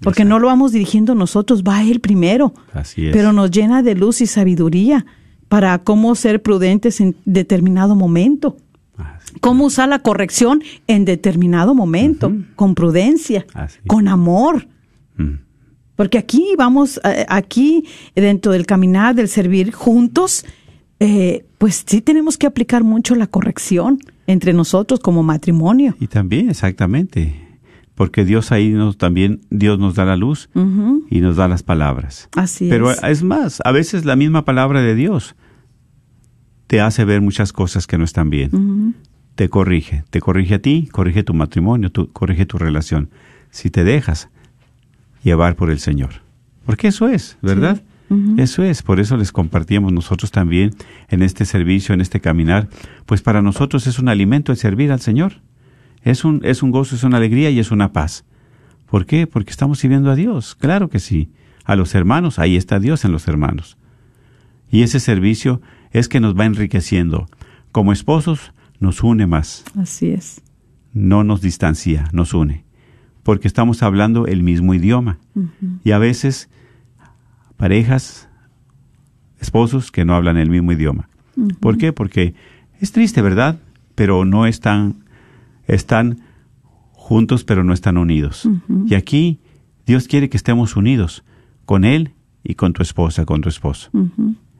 [SPEAKER 2] Porque no lo vamos dirigiendo nosotros, va Él primero.
[SPEAKER 1] Así es.
[SPEAKER 2] Pero nos llena de luz y sabiduría para cómo ser prudentes en determinado momento
[SPEAKER 1] Así.
[SPEAKER 2] cómo usar la corrección en determinado momento, con prudencia,
[SPEAKER 1] Así.
[SPEAKER 2] con amor.
[SPEAKER 1] Mm.
[SPEAKER 2] Porque aquí vamos, eh, aquí dentro del caminar, del servir juntos, eh, pues sí tenemos que aplicar mucho la corrección entre nosotros como matrimonio.
[SPEAKER 1] Y también, exactamente, porque Dios ahí nos también, Dios nos da la luz y nos da las palabras.
[SPEAKER 2] Así
[SPEAKER 1] Pero
[SPEAKER 2] es.
[SPEAKER 1] es más, a veces la misma palabra de Dios te hace ver muchas cosas que no están bien. Te corrige, te corrige a ti, corrige tu matrimonio, tu- corrige tu relación. Si te dejas llevar por el Señor. Porque eso es, ¿verdad? Eso es, por eso les compartíamos nosotros también en este servicio, en este caminar, pues para nosotros es un alimento el servir al Señor. Es un, es un gozo, es una alegría y es una paz. ¿Por qué? Porque estamos sirviendo a Dios, claro que sí. A los hermanos, ahí está Dios en los hermanos. Y ese servicio es que nos va enriqueciendo. Como esposos nos une más,
[SPEAKER 2] Así es.
[SPEAKER 1] no nos distancia, nos une. Porque estamos hablando el mismo idioma. Y a veces parejas, esposos que no hablan el mismo idioma. ¿Por qué? Porque es triste, ¿verdad? Pero no están, están juntos pero no están unidos. Y aquí Dios quiere que estemos unidos con Él y con tu esposa, con tu esposo.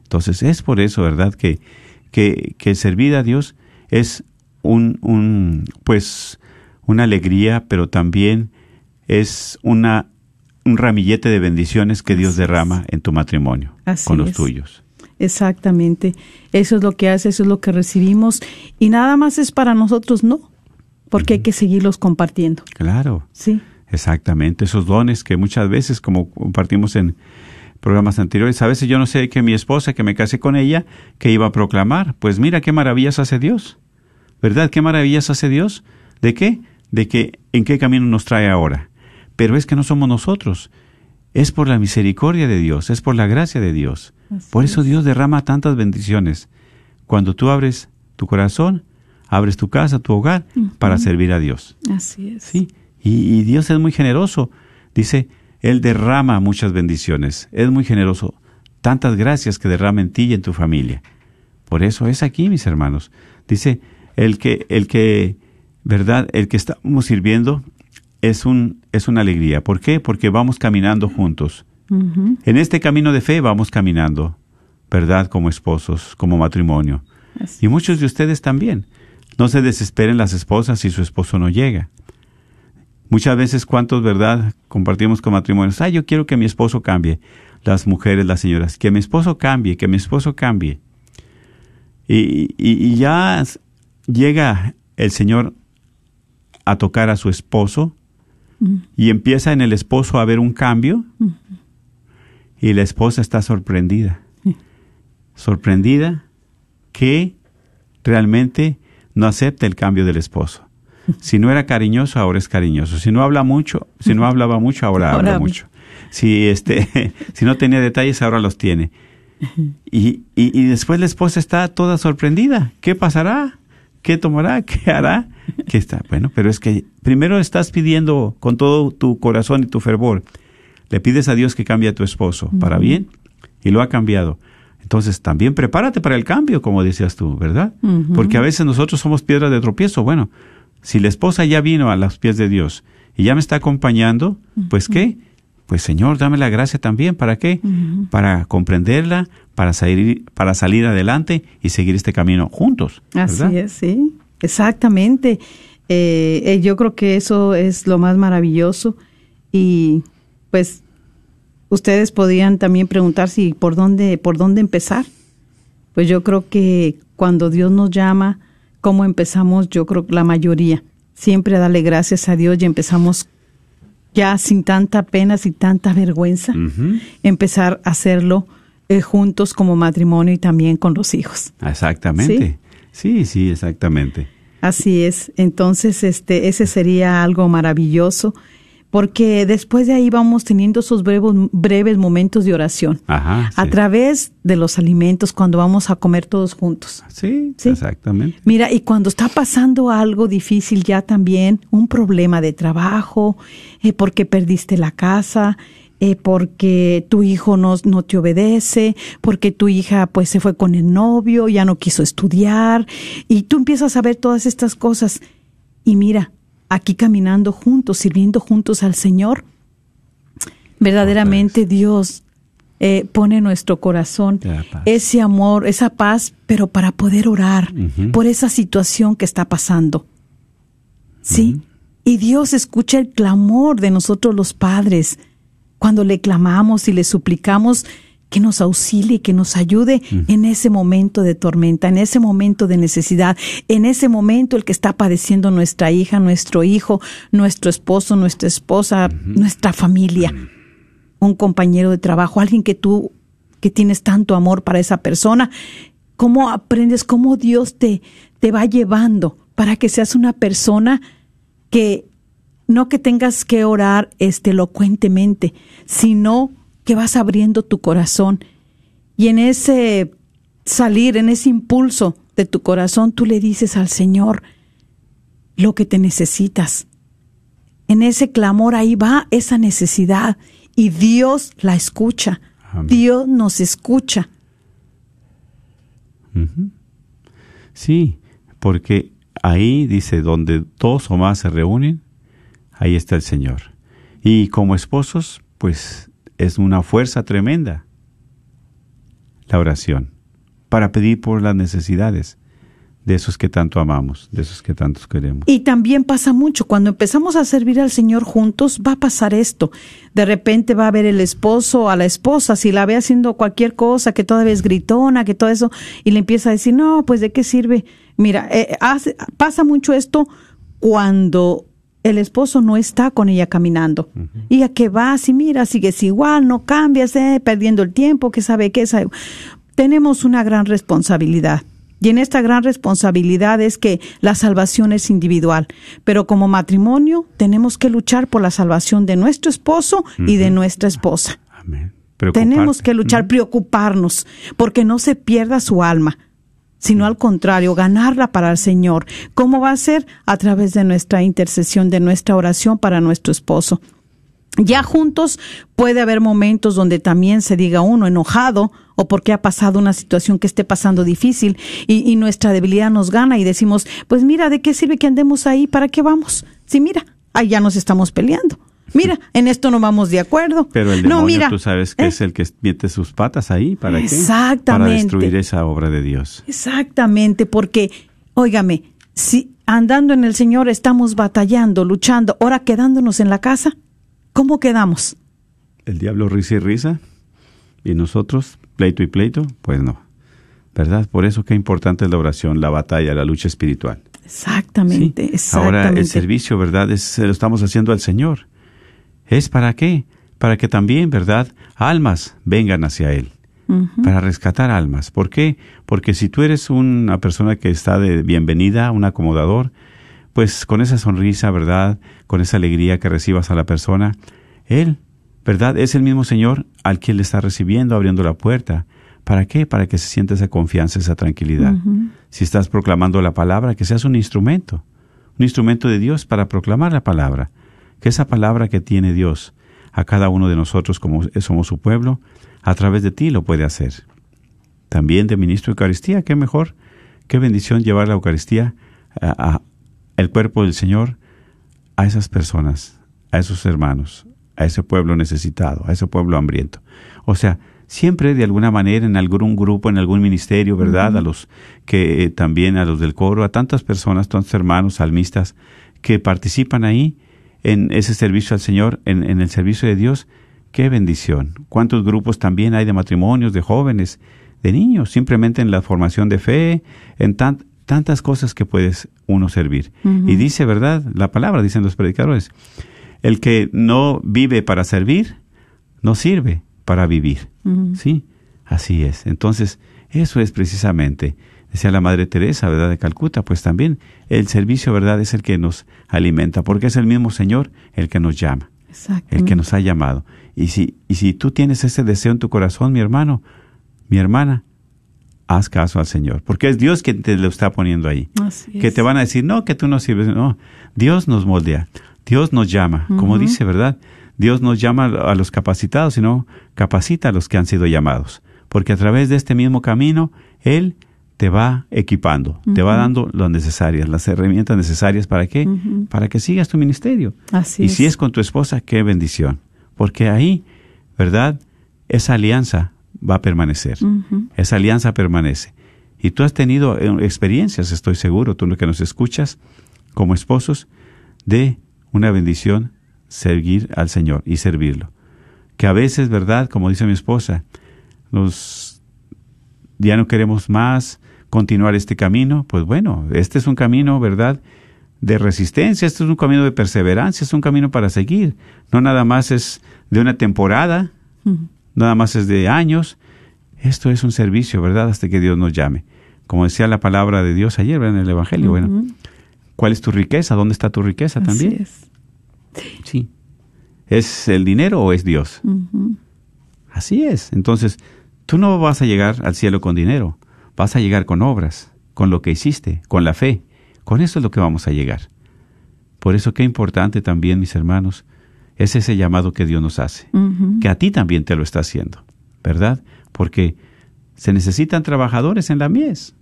[SPEAKER 1] Entonces es por eso, ¿verdad? Que, que, que servir a Dios es un, un, pues, una alegría, pero también es una, un ramillete de bendiciones que Dios
[SPEAKER 2] es.
[SPEAKER 1] derrama en tu matrimonio,
[SPEAKER 2] Así
[SPEAKER 1] con los
[SPEAKER 2] es.
[SPEAKER 1] tuyos.
[SPEAKER 2] Exactamente. Eso es lo que hace, eso es lo que recibimos. Y nada más es para nosotros, no. Porque hay que seguirlos compartiendo.
[SPEAKER 1] Claro,
[SPEAKER 2] Sí.
[SPEAKER 1] exactamente. Esos dones que muchas veces, como compartimos en programas anteriores, a veces yo no sé que mi esposa, que me casé con ella, que iba a proclamar. Pues mira qué maravillas hace Dios. ¿Verdad? ¿Qué maravillas hace Dios? ¿De qué? De que en qué camino nos trae ahora. Pero es que no somos nosotros. Es por la misericordia de Dios, es por la gracia de Dios.
[SPEAKER 2] Así
[SPEAKER 1] Por eso
[SPEAKER 2] es.
[SPEAKER 1] Dios derrama tantas bendiciones. Cuando tú abres tu corazón, abres tu casa, tu hogar, para servir a Dios.
[SPEAKER 2] Así es.
[SPEAKER 1] Sí, y, y Dios es muy generoso. Dice, Él derrama muchas bendiciones. Es muy generoso. Tantas gracias que derrama en ti y en tu familia. Por eso es aquí, mis hermanos. Dice, el que, el que, ¿verdad? El que estamos sirviendo es un, es una alegría. ¿Por qué? Porque vamos caminando juntos. En este camino de fe vamos caminando, ¿verdad? Como esposos, como matrimonio.
[SPEAKER 2] Así
[SPEAKER 1] Y muchos de ustedes también. No se desesperen las esposas si su esposo no llega. Muchas veces, ¿cuántos, verdad? Compartimos con matrimonios. Ay, yo quiero que mi esposo cambie. Las mujeres, las señoras. Que mi esposo cambie, que mi esposo cambie. Y, y- y ya llega el Señor a tocar a su esposo y empieza en el esposo a ver un cambio y la esposa está sorprendida. Sorprendida que realmente no acepta el cambio del esposo. Si no era cariñoso, ahora es cariñoso. Si no habla mucho, si no hablaba mucho, ahora,
[SPEAKER 2] Ahora
[SPEAKER 1] habla
[SPEAKER 2] habla.
[SPEAKER 1] mucho. Si este, si no tenía detalles, ahora los tiene. Y, y, y después la esposa está toda sorprendida. ¿Qué pasará? ¿Qué tomará? ¿Qué hará? ¿Qué está? Bueno, pero es que primero estás pidiendo con todo tu corazón y tu fervor. Le pides a Dios que cambie a tu esposo para bien y lo ha cambiado. Entonces también prepárate para el cambio, como decías tú, ¿verdad? Porque a veces nosotros somos piedra de tropiezo. Bueno, si la esposa ya vino a los pies de Dios y ya me está acompañando, pues ¿qué? Pues Señor, dame la gracia también. ¿Para qué? Para comprenderla, para salir, para salir adelante y seguir este camino juntos.
[SPEAKER 2] Así es, sí, exactamente. Eh, eh, yo creo que eso es lo más maravilloso y pues ustedes podrían también preguntar si por dónde por dónde empezar. Pues yo creo que cuando Dios nos llama, cómo empezamos, yo creo que la mayoría siempre a darle gracias a Dios y empezamos ya sin tanta pena, sin tanta vergüenza, empezar a hacerlo eh, juntos como matrimonio y también con los hijos.
[SPEAKER 1] Exactamente. Sí, sí, exactamente.
[SPEAKER 2] Así es. Entonces, este, ese sería algo maravilloso, porque después de ahí vamos teniendo esos breves, breves momentos de oración
[SPEAKER 1] Ajá.
[SPEAKER 2] a través de los alimentos cuando vamos a comer todos juntos.
[SPEAKER 1] Sí,
[SPEAKER 2] Sí.
[SPEAKER 1] exactamente.
[SPEAKER 2] Mira, y cuando está pasando algo difícil ya también, un problema de trabajo, eh, porque perdiste la casa, eh, porque tu hijo no, no te obedece, porque tu hija pues se fue con el novio, ya no quiso estudiar, y tú empiezas a ver todas estas cosas. Y mira, aquí caminando juntos, sirviendo juntos al Señor, verdaderamente Dios eh, pone en nuestro corazón ese amor, esa paz, pero para poder orar por esa situación que está pasando. ¿Sí? Y Dios escucha el clamor de nosotros los padres cuando le clamamos y le suplicamos que nos auxilie, que nos ayude en ese momento de tormenta, en ese momento de necesidad, en ese momento el que está padeciendo nuestra hija, nuestro hijo, nuestro esposo, nuestra esposa, nuestra familia, un compañero de trabajo, alguien que tú que tienes tanto amor para esa persona, cómo aprendes, cómo Dios te, te va llevando para que seas una persona que no que tengas que orar este elocuentemente, sino que vas abriendo tu corazón y en ese salir, en ese impulso de tu corazón, tú le dices al Señor lo que te necesitas. En ese clamor ahí va esa necesidad y Dios la escucha.
[SPEAKER 1] Amén.
[SPEAKER 2] Dios nos escucha.
[SPEAKER 1] Sí, porque ahí dice, donde dos o más se reúnen, ahí está el Señor. Y como esposos, pues es una fuerza tremenda la oración para pedir por las necesidades de esos que tanto amamos, de esos que tantos queremos.
[SPEAKER 2] Y también pasa mucho, cuando empezamos a servir al Señor juntos, va a pasar esto. De repente va a ver el esposo a la esposa, si la ve haciendo cualquier cosa, que todavía es gritona, que todo eso, y le empieza a decir, no, pues de qué sirve. Mira, eh, pasa mucho esto cuando el esposo no está con ella caminando. Y a que va, si mira, sigues igual, no cambias, eh, perdiendo el tiempo, que sabe qué sabe. Tenemos una gran responsabilidad. Y en esta gran responsabilidad es que la salvación es individual, pero como matrimonio tenemos que luchar por la salvación de nuestro esposo y de nuestra esposa.
[SPEAKER 1] Amén.
[SPEAKER 2] Tenemos que luchar, preocuparnos, porque no se pierda su alma, sino al contrario, ganarla para el Señor. ¿Cómo va a ser? A través de nuestra intercesión, de nuestra oración para nuestro esposo. Ya juntos puede haber momentos donde también se diga uno enojado o porque ha pasado una situación que esté pasando difícil y, nuestra debilidad nos gana y decimos, pues mira, ¿de qué sirve que andemos ahí? ¿Para qué vamos? Sí, mira, ahí ya nos estamos peleando. Mira, en esto no vamos de acuerdo.
[SPEAKER 1] Pero el
[SPEAKER 2] no,
[SPEAKER 1] demonio,
[SPEAKER 2] mira,
[SPEAKER 1] tú sabes que
[SPEAKER 2] ¿eh?
[SPEAKER 1] es el que mete sus patas ahí. ¿Para qué? Para
[SPEAKER 2] Exactamente.
[SPEAKER 1] destruir esa obra de Dios.
[SPEAKER 2] Exactamente, porque, óigame, si andando en el Señor estamos batallando, luchando, ahora quedándonos en la casa, ¿cómo quedamos?
[SPEAKER 1] El diablo risa y risa. Y nosotros, pleito y pleito, pues no. ¿Verdad? Por eso qué importante es la oración, la batalla, la lucha espiritual.
[SPEAKER 2] Exactamente,
[SPEAKER 1] Sí.
[SPEAKER 2] exactamente.
[SPEAKER 1] Ahora el servicio, ¿verdad? Es, se lo estamos haciendo al Señor. ¿Es para qué? Para que también, ¿verdad? Almas vengan hacia Él. Para rescatar almas. ¿Por qué? Porque si tú eres una persona que está de bienvenida, un acomodador, pues con esa sonrisa, ¿verdad? Con esa alegría que recibas a la persona, Él, ¿verdad? Es el mismo Señor al que le está recibiendo, abriendo la puerta. ¿Para qué? Para que se sienta esa confianza, esa tranquilidad. Si estás proclamando la palabra, que seas un instrumento, un instrumento de Dios para proclamar la palabra. Que esa palabra que tiene Dios a cada uno de nosotros como somos su pueblo, a través de ti lo puede hacer. También de ministro de Eucaristía, qué mejor, qué bendición llevar la Eucaristía a, a el cuerpo del Señor a esas personas, a esos hermanos, a ese pueblo necesitado, a ese pueblo hambriento. O sea, siempre de alguna manera en algún grupo, en algún ministerio, ¿verdad? A los que eh, también a los del coro, a tantas personas, tantos hermanos salmistas que participan ahí en ese servicio al Señor, en, en el servicio de Dios. Qué bendición. Cuántos grupos también hay de matrimonios, de jóvenes, de niños, simplemente en la formación de fe, en tan- tantas cosas que puedes uno servir. Y dice, ¿verdad? La palabra, dicen los predicadores, el que no vive para servir, no sirve para vivir. ¿Sí? Así es. Entonces, eso es precisamente, decía la Madre Teresa, ¿verdad? De Calcuta, pues también el servicio, ¿verdad? Es el que nos alimenta, porque es el mismo Señor el que nos llama, el que nos ha llamado. Y si, y si tú tienes ese deseo en tu corazón, mi hermano, mi hermana, haz caso al Señor, porque es Dios quien te lo está poniendo ahí.
[SPEAKER 2] Así
[SPEAKER 1] Que
[SPEAKER 2] es.
[SPEAKER 1] te van a decir, no, que tú no sirves. No, Dios nos moldea, Dios nos llama, como dice, ¿verdad? Dios nos llama a los capacitados, sino capacita a los que han sido llamados. Porque a través de este mismo camino, Él te va equipando, te va dando lo necesarias, las herramientas necesarias para qué? Para que sigas tu ministerio.
[SPEAKER 2] Así
[SPEAKER 1] y
[SPEAKER 2] es.
[SPEAKER 1] si es con tu esposa, qué bendición. Porque ahí, ¿verdad? Esa alianza va a permanecer. Esa alianza permanece. Y tú has tenido eh, experiencias, estoy seguro, tú lo que nos escuchas, como esposos, de una bendición seguir al Señor y servirlo. Que a veces, ¿verdad? Como dice mi esposa, nos ya no queremos más continuar este camino, pues bueno, este es un camino, ¿verdad? De resistencia, este es un camino de perseverancia, es un camino para seguir. No nada más es de una temporada, nada más es de años. Esto es un servicio, ¿verdad? Hasta que Dios nos llame. Como decía la palabra de Dios ayer ¿verdad? en el Evangelio, bueno. ¿cuál es tu riqueza? ¿Dónde está tu riqueza también?
[SPEAKER 2] Así es.
[SPEAKER 1] Sí. ¿Es el dinero o es Dios? Así es. Entonces, tú no vas a llegar al cielo con dinero, vas a llegar con obras, con lo que hiciste, con la fe. Con eso es lo que vamos a llegar. Por eso qué importante también, mis hermanos, es ese llamado que Dios nos hace, que a ti también te lo está haciendo, ¿verdad? Porque se necesitan trabajadores en la mies.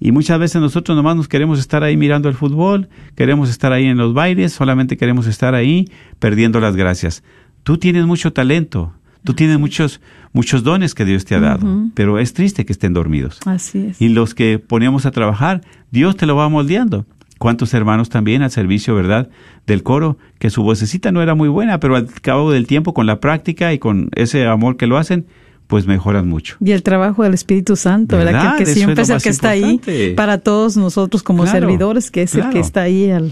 [SPEAKER 1] Y muchas veces nosotros nomás nos queremos estar ahí mirando el fútbol, queremos estar ahí en los bailes, solamente queremos estar ahí perdiendo las gracias. Tú tienes mucho talento, tú tienes muchos, muchos dones que Dios te ha dado, pero es triste que estén dormidos.
[SPEAKER 2] Así es.
[SPEAKER 1] Y los que ponemos a trabajar, Dios te lo va moldeando. ¿Cuántos hermanos también al servicio, verdad, del coro, que su vocecita no era muy buena, pero al cabo del tiempo, con la práctica y con ese amor que lo hacen, pues mejoran mucho.
[SPEAKER 2] Y el trabajo del Espíritu Santo, ¿verdad?
[SPEAKER 1] ¿Verdad?
[SPEAKER 2] Que, que
[SPEAKER 1] Eso es
[SPEAKER 2] siempre es, el que está
[SPEAKER 1] importante.
[SPEAKER 2] ahí para todos nosotros como
[SPEAKER 1] Claro,
[SPEAKER 2] servidores, que es el que está ahí al-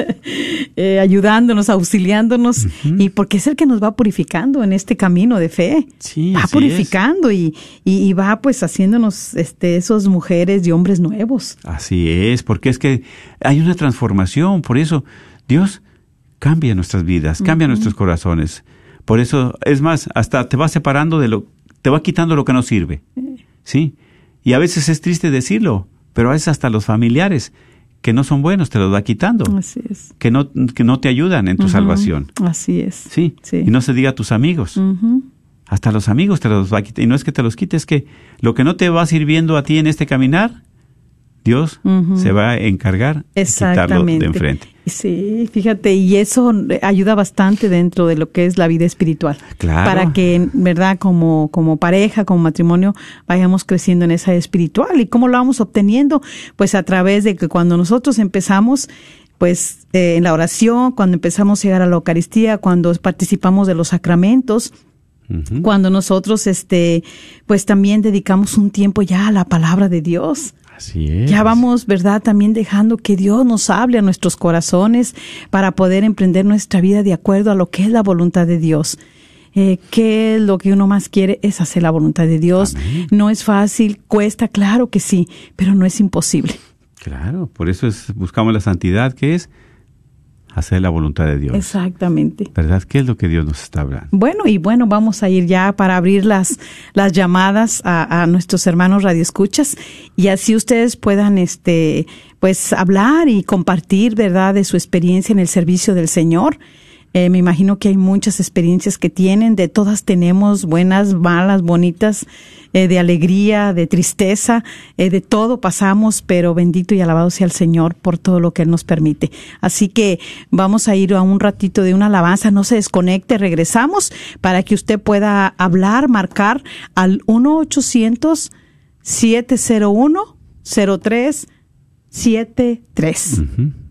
[SPEAKER 2] eh, ayudándonos, auxiliándonos, y porque es el que nos va purificando en este camino de fe.
[SPEAKER 1] Sí,
[SPEAKER 2] va purificando y, y, y va pues haciéndonos este, esos mujeres y hombres nuevos.
[SPEAKER 1] Así es, porque es que hay una transformación, por eso Dios cambia nuestras vidas, cambia nuestros corazones. Por eso, es más, hasta te va separando de lo, te va quitando lo que no sirve. ¿Sí? Y a veces es triste decirlo, pero a veces hasta los familiares que no son buenos te los va quitando,
[SPEAKER 2] Así es.
[SPEAKER 1] que no, que no te ayudan en tu salvación.
[SPEAKER 2] Así es.
[SPEAKER 1] ¿Sí?
[SPEAKER 2] Sí.
[SPEAKER 1] Y no se diga a tus amigos. Hasta los amigos te los va a quitar. Y no es que te los quites, es que lo que no te va sirviendo a ti en este caminar, Dios se va a encargar de quitarlo de enfrente.
[SPEAKER 2] Sí, fíjate, y eso ayuda bastante dentro de lo que es la vida espiritual.
[SPEAKER 1] Claro.
[SPEAKER 2] Para que, ¿verdad? Como, como pareja, como matrimonio, vayamos creciendo en esa espiritual. ¿Y cómo lo vamos obteniendo? Pues a través de que cuando nosotros empezamos, pues eh, en la oración, cuando empezamos a llegar a la Eucaristía, cuando participamos de los sacramentos, cuando nosotros, este, pues también dedicamos un tiempo ya a la palabra de Dios.
[SPEAKER 1] Así es.
[SPEAKER 2] Ya vamos, ¿verdad? También dejando que Dios nos hable a nuestros corazones para poder emprender nuestra vida de acuerdo a lo que es la voluntad de Dios. Eh, ¿Qué es lo que uno más quiere? Es hacer la voluntad de Dios.
[SPEAKER 1] Amén.
[SPEAKER 2] No es fácil, cuesta, claro que sí, pero no es imposible.
[SPEAKER 1] Claro, por eso es, buscamos la santidad, que es hacer la voluntad de Dios.
[SPEAKER 2] Exactamente.
[SPEAKER 1] ¿Verdad? ¿Qué es lo que Dios nos está hablando?
[SPEAKER 2] Bueno, y bueno, vamos a ir ya para abrir las, las llamadas a, a nuestros hermanos radioescuchas y así ustedes puedan, este, pues hablar y compartir, ¿verdad?, de su experiencia en el servicio del Señor. Eh, me imagino que hay muchas experiencias que tienen, de todas tenemos buenas, malas, bonitas, eh, de alegría, de tristeza, eh, de todo pasamos, pero bendito y alabado sea el Señor por todo lo que Él nos permite. Así que vamos a ir a un ratito de una alabanza, no se desconecte, regresamos para que usted pueda hablar, marcar al 1-800-701-0373.
[SPEAKER 1] Ujú.
[SPEAKER 3] Señor,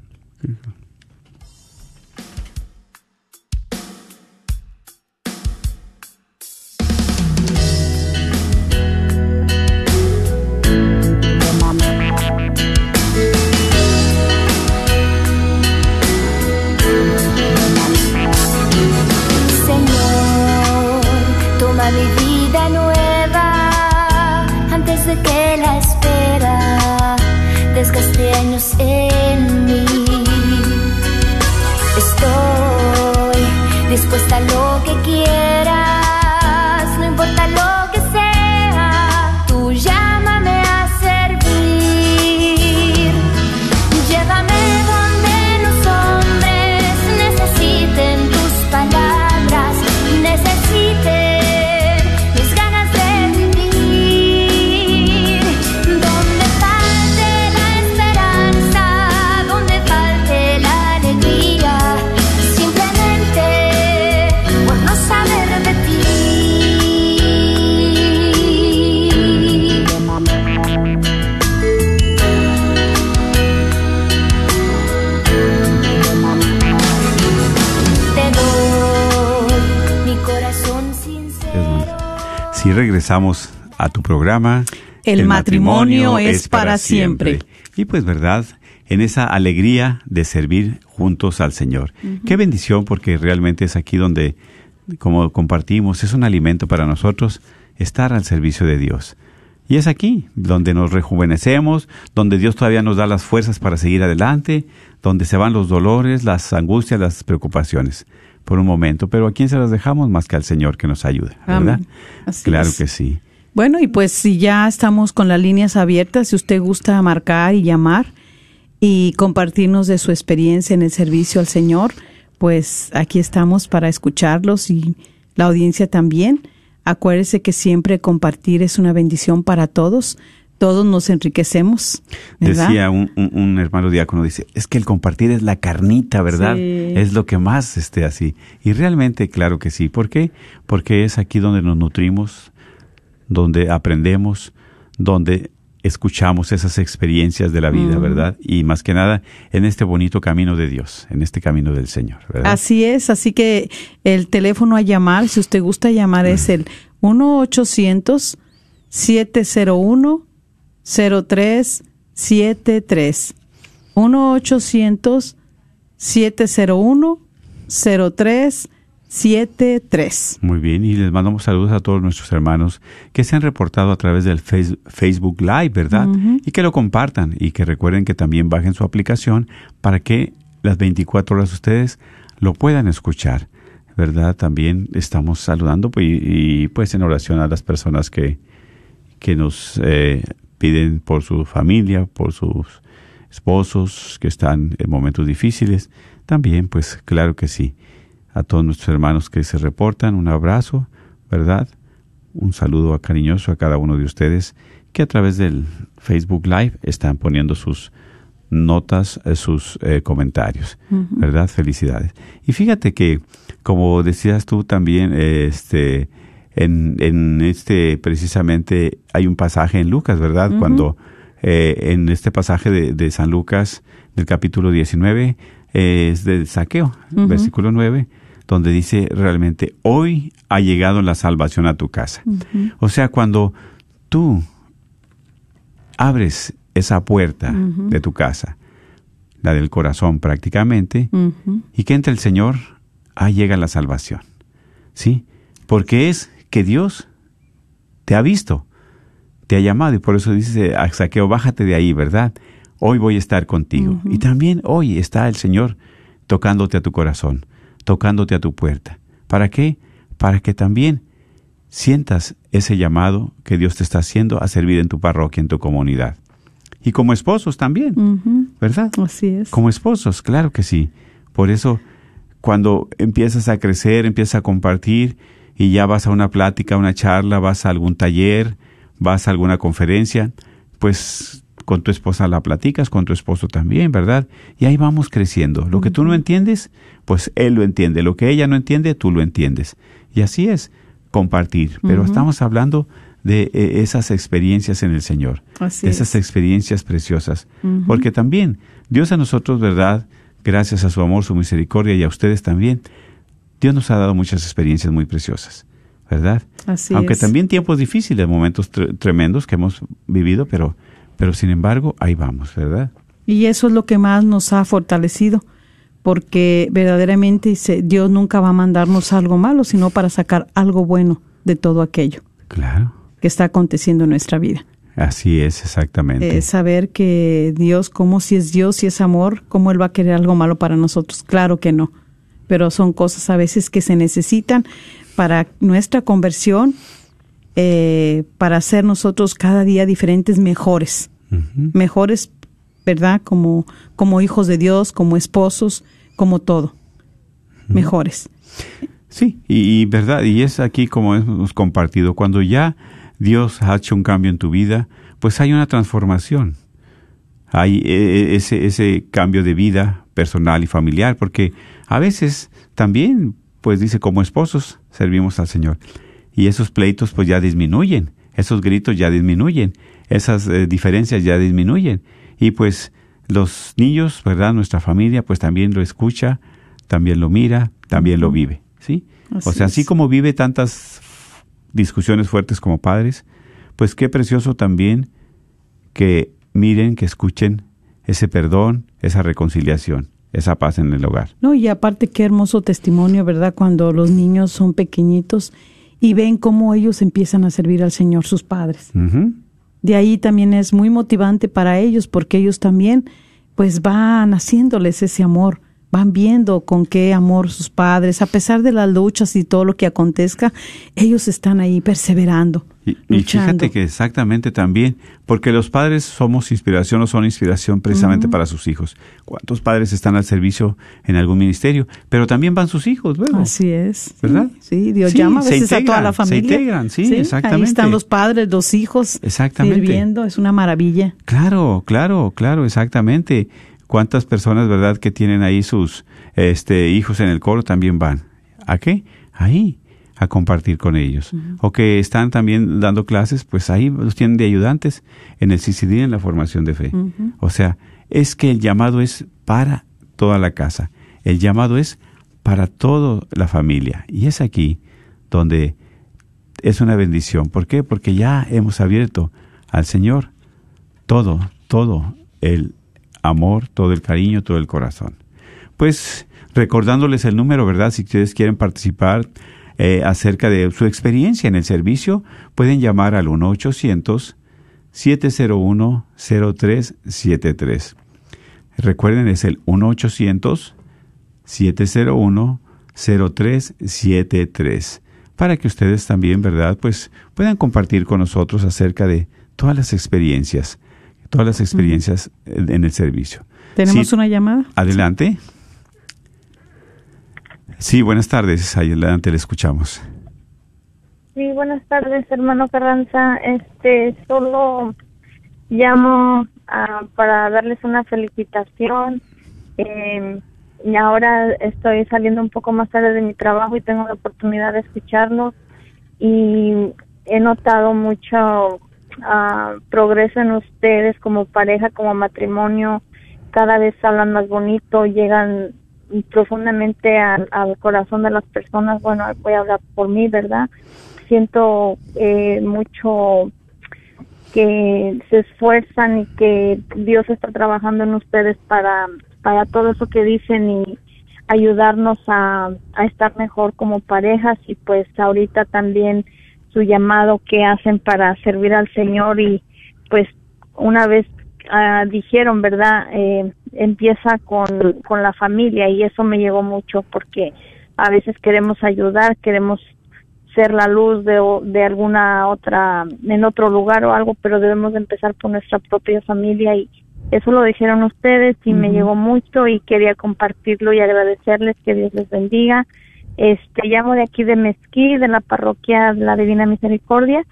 [SPEAKER 1] regresamos a tu programa,
[SPEAKER 2] El matrimonio es para siempre.
[SPEAKER 1] Y pues, ¿verdad? En esa alegría de servir juntos al Señor. Qué bendición, porque realmente es aquí donde, como compartimos, es un alimento para nosotros estar al servicio de Dios. Y es aquí donde nos rejuvenecemos, donde Dios todavía nos da las fuerzas para seguir adelante, donde se van los dolores, las angustias, las preocupaciones por un momento. Pero ¿a quién se las dejamos más que al Señor que nos ayuda? ¿Verdad? Claro
[SPEAKER 2] es.
[SPEAKER 1] que sí.
[SPEAKER 2] Bueno, y pues si ya estamos con las líneas abiertas, si usted gusta marcar y llamar y compartirnos de su experiencia en el servicio al Señor, pues aquí estamos para escucharlos y la audiencia también. Acuérdese que siempre compartir es una bendición para todos, todos nos enriquecemos. ¿verdad?
[SPEAKER 1] Decía un, un- un hermano diácono, dice, es que el compartir es la carnita, ¿verdad?
[SPEAKER 2] Sí.
[SPEAKER 1] Es lo que más esté así. Y realmente, claro que sí. ¿Por qué? Porque es aquí donde nos nutrimos, donde aprendemos, donde escuchamos esas experiencias de la vida,
[SPEAKER 2] Mm.
[SPEAKER 1] ¿verdad? Y más que nada, en este bonito camino de Dios, en este camino del Señor, ¿verdad?
[SPEAKER 2] Así es, así que el teléfono a llamar, si usted gusta llamar, es el 1-800-701-0373. 1-800-701-0373.
[SPEAKER 1] Muy bien, y les mandamos saludos a todos nuestros hermanos que se han reportado a través del Face- Facebook Live, ¿verdad? Y que lo compartan y que recuerden que también bajen su aplicación para que las 24 horas ustedes lo puedan escuchar, ¿verdad? También estamos saludando pues, y, y, pues en oración a las personas que, que nos eh, piden por su familia, por sus esposos que están en momentos difíciles. También, pues claro que sí. A todos nuestros hermanos que se reportan, un abrazo, ¿verdad? Un saludo cariñoso a cada uno de ustedes que a través del Facebook Live están poniendo sus notas, eh, sus eh, comentarios, ¿verdad? Felicidades. Y fíjate que, como decías tú también, eh, este, en, en este precisamente hay un pasaje en Lucas, ¿verdad? Cuando eh, en este pasaje de, de San Lucas, del capítulo 19, eh, es de Saqueo, versículo 9, donde dice realmente, hoy ha llegado la salvación a tu casa. O sea, cuando tú abres esa puerta de tu casa, la del corazón prácticamente, y que entre el Señor, ahí llega la salvación. ¿Sí? Porque es que Dios te ha visto, te ha llamado, y por eso dice a Saqueo, bájate de ahí, ¿verdad? Hoy voy a estar contigo. Y también hoy está el Señor tocándote a tu corazón, tocándote a tu puerta. ¿Para qué? Para que también sientas ese llamado que Dios te está haciendo a servir en tu parroquia, en tu comunidad. Y como esposos también. ¿verdad?
[SPEAKER 2] Así es.
[SPEAKER 1] Como esposos, claro que sí. Por eso, cuando empiezas a crecer, empiezas a compartir y ya vas a una plática, a una charla, vas a algún taller, vas a alguna conferencia, pues con tu esposa la platicas, con tu esposo también, ¿verdad? Y ahí vamos creciendo. Lo que tú no entiendes, pues él lo entiende. Lo que ella no entiende, tú lo entiendes. Y así es, compartir. Pero estamos hablando de eh, esas experiencias en el Señor,
[SPEAKER 2] Así
[SPEAKER 1] de esas
[SPEAKER 2] es.
[SPEAKER 1] experiencias preciosas. Porque también Dios a nosotros, ¿verdad? Gracias a su amor, su misericordia y a ustedes también, Dios nos ha dado muchas experiencias muy preciosas, ¿verdad?
[SPEAKER 2] Así
[SPEAKER 1] Aunque
[SPEAKER 2] es.
[SPEAKER 1] también tiempos difíciles, momentos tre- tremendos que hemos vivido, pero, pero sin embargo, ahí vamos, ¿verdad?
[SPEAKER 2] Y eso es lo que más nos ha fortalecido, porque verdaderamente dice, Dios nunca va a mandarnos algo malo, sino para sacar algo bueno de todo aquello
[SPEAKER 1] Claro.
[SPEAKER 2] que está aconteciendo en nuestra vida.
[SPEAKER 1] Así es, exactamente.
[SPEAKER 2] Es saber que Dios, como si es Dios, si es amor, cómo Él va a querer algo malo para nosotros. Claro que no. Pero son cosas a veces que se necesitan para nuestra conversión, eh, para ser nosotros cada día diferentes, mejores. Mejores, ¿verdad? Como, como hijos de Dios, como esposos, como todo. Mejores.
[SPEAKER 1] Sí, y, y verdad, y es aquí como hemos compartido, cuando ya Dios ha hecho un cambio en tu vida, pues hay una transformación. Hay eh, ese, ese cambio de vida personal y familiar, porque a veces también, pues dice, como esposos servimos al Señor. Y esos pleitos pues ya disminuyen, esos gritos ya disminuyen, esas eh, diferencias ya disminuyen. Y pues los niños, ¿verdad? Nuestra familia pues también lo escucha, también lo mira, también lo vive, ¿sí?
[SPEAKER 2] Así
[SPEAKER 1] o sea, así
[SPEAKER 2] es.
[SPEAKER 1] como vive tantas discusiones fuertes como padres, pues qué precioso también que miren, que escuchen ese perdón, esa reconciliación, esa paz en el hogar.
[SPEAKER 2] No, y aparte qué hermoso testimonio, ¿verdad? Cuando los niños son pequeñitos y ven cómo ellos empiezan a servir al Señor, sus padres. De ahí también es muy motivante para ellos porque ellos también pues van haciéndoles ese amor, van viendo con qué amor sus padres, a pesar de las luchas y todo lo que acontezca, ellos están ahí perseverando.
[SPEAKER 1] Y, y fíjate que exactamente también, porque los padres somos inspiración o son inspiración precisamente para sus hijos. ¿Cuántos padres están al servicio en algún ministerio? Pero también van sus hijos luego.
[SPEAKER 2] Así es.
[SPEAKER 1] ¿Verdad?
[SPEAKER 2] Sí, Dios
[SPEAKER 1] Sí,
[SPEAKER 2] llama a
[SPEAKER 1] se
[SPEAKER 2] veces a toda
[SPEAKER 1] integran,
[SPEAKER 2] la
[SPEAKER 1] se
[SPEAKER 2] familia.
[SPEAKER 1] integran, sí, exactamente.
[SPEAKER 2] Ahí están los padres, los hijos
[SPEAKER 1] Exactamente.
[SPEAKER 2] sirviendo, es una maravilla.
[SPEAKER 1] Claro, claro, claro, exactamente. ¿Cuántas personas, verdad, que tienen ahí sus este, hijos en el coro también van? ¿A qué? Ahí, a compartir con ellos. O que están también dando clases, pues ahí los tienen de ayudantes en el CCD, en la formación de fe. O sea, es que el llamado es para toda la casa. El llamado es para toda la familia. Y es aquí donde es una bendición. ¿Por qué? Porque ya hemos abierto al Señor todo, todo el amor, todo el cariño, todo el corazón. Pues recordándoles el número, ¿verdad? Si ustedes quieren participar eh, acerca de su experiencia en el servicio, pueden llamar al 1-800-701-0373. Recuerden, es el 1-800-701-0373 para que ustedes también, ¿verdad? Pues puedan compartir con nosotros acerca de todas las experiencias, todas las experiencias en el servicio.
[SPEAKER 2] ¿Tenemos
[SPEAKER 1] Sí,
[SPEAKER 2] una llamada?
[SPEAKER 1] Adelante. Sí, buenas tardes. Adelante, le escuchamos.
[SPEAKER 4] Sí, buenas tardes, hermano Carranza. Este, solo llamo ah, para darles una felicitación. Eh, y ahora estoy saliendo un poco más tarde de mi trabajo y tengo la oportunidad de escucharlos. Y he notado mucho progreso en ustedes como pareja, como matrimonio. Cada vez hablan más bonito, llegan profundamente al, al corazón de las personas. Bueno, voy a hablar por mí, ¿verdad? siento eh, mucho que se esfuerzan y que Dios está trabajando en ustedes para, para todo eso que dicen y ayudarnos a, a estar mejor como parejas y pues ahorita también su llamado que hacen para servir al Señor y pues una vez ah, dijeron, ¿verdad? Eh, empieza con, con la familia y eso me llegó mucho porque a veces queremos ayudar, queremos ser la luz de, de alguna otra, en otro lugar o algo, pero debemos de empezar por nuestra propia familia y eso lo dijeron ustedes y me llegó mucho y quería compartirlo y agradecerles que Dios les bendiga. Este, llamo de aquí de Mezquí, de la parroquia de la Divina Misericordia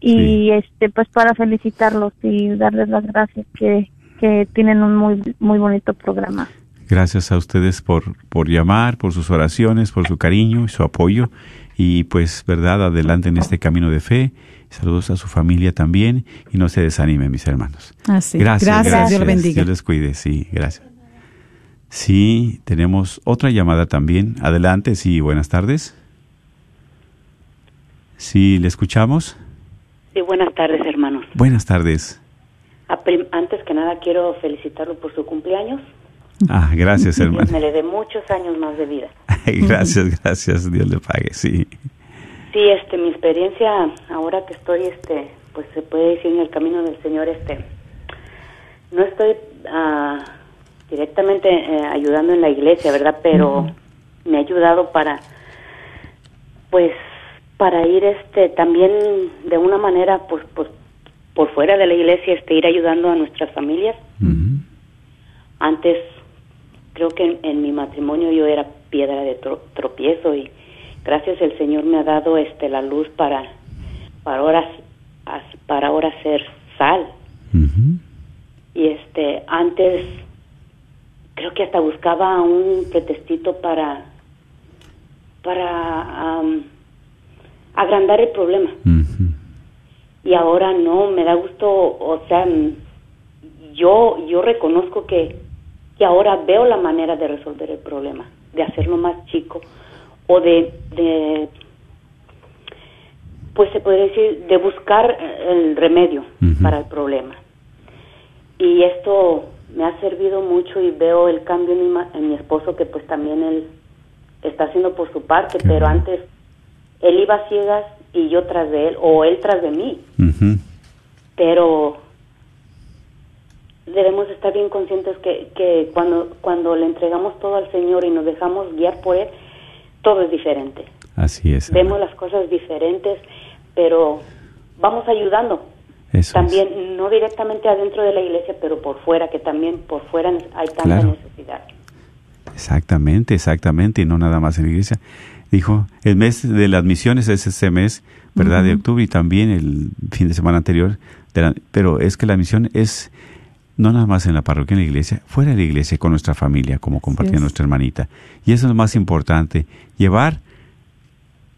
[SPEAKER 4] y
[SPEAKER 1] Sí.
[SPEAKER 4] este, pues para felicitarlos y darles las gracias que, que tienen un muy, muy bonito programa.
[SPEAKER 1] Gracias a ustedes por, por llamar, por sus oraciones, por su cariño y su apoyo. Y pues, verdad, adelante en este camino de fe. Saludos a su familia también y no se desanimen, mis hermanos.
[SPEAKER 2] Así.
[SPEAKER 1] Gracias, gracias.
[SPEAKER 2] Dios le bendiga.
[SPEAKER 1] Dios les cuide, sí, gracias. Sí, tenemos otra llamada también. Adelante, sí, buenas tardes. Sí, ¿le escuchamos?
[SPEAKER 5] Sí, buenas tardes, hermanos.
[SPEAKER 1] Buenas tardes.
[SPEAKER 5] Antes que nada quiero felicitarlo por su cumpleaños.
[SPEAKER 1] Ah, gracias,
[SPEAKER 5] Dios
[SPEAKER 1] hermano.
[SPEAKER 5] me le dé muchos años más de vida.
[SPEAKER 1] gracias, gracias. Dios le pague, sí.
[SPEAKER 5] Sí, este, mi experiencia ahora que estoy, este, pues se puede decir en el camino del Señor, este, no estoy ah, directamente eh, ayudando en la iglesia, ¿verdad? Pero me ha ayudado para, pues, para ir, este, también de una manera, pues, pues, por fuera de la iglesia, este, ir ayudando a nuestras familias. Antes, creo que en, en mi matrimonio yo era piedra de tro- tropiezo y gracias el Señor me ha dado este la luz para para ahora para ahora ser sal y este antes creo que hasta buscaba un pretextito para para agrandar el problema. Y ahora no me da gusto o sea yo yo reconozco que que ahora veo la manera de resolver el problema de hacerlo más chico o de, de pues se puede decir de buscar el remedio para el problema. Y esto me ha servido mucho y veo el cambio en mi, en mi esposo que pues también él está haciendo por su parte
[SPEAKER 1] Qué
[SPEAKER 5] pero
[SPEAKER 1] bueno.
[SPEAKER 5] antes él iba a ciegas y yo tras de él o él tras de mí pero debemos estar bien conscientes que, que cuando, cuando le entregamos todo al Señor y nos dejamos guiar por Él, todo es diferente.
[SPEAKER 1] Así es.
[SPEAKER 5] Vemos las cosas diferentes, pero vamos ayudando.
[SPEAKER 1] Eso
[SPEAKER 5] también, no directamente adentro de la iglesia, pero por fuera, que también por fuera hay tanta
[SPEAKER 1] Claro.
[SPEAKER 5] necesidad.
[SPEAKER 1] Exactamente, exactamente, y no nada más en la iglesia. Dijo, el mes de las misiones es ese mes, ¿verdad? De octubre y también el fin de semana anterior. de la- pero es que la misión es no nada más en la parroquia, en la iglesia, fuera de la iglesia, con nuestra familia, como compartía
[SPEAKER 2] es.
[SPEAKER 1] nuestra hermanita. Y eso es lo más importante, llevar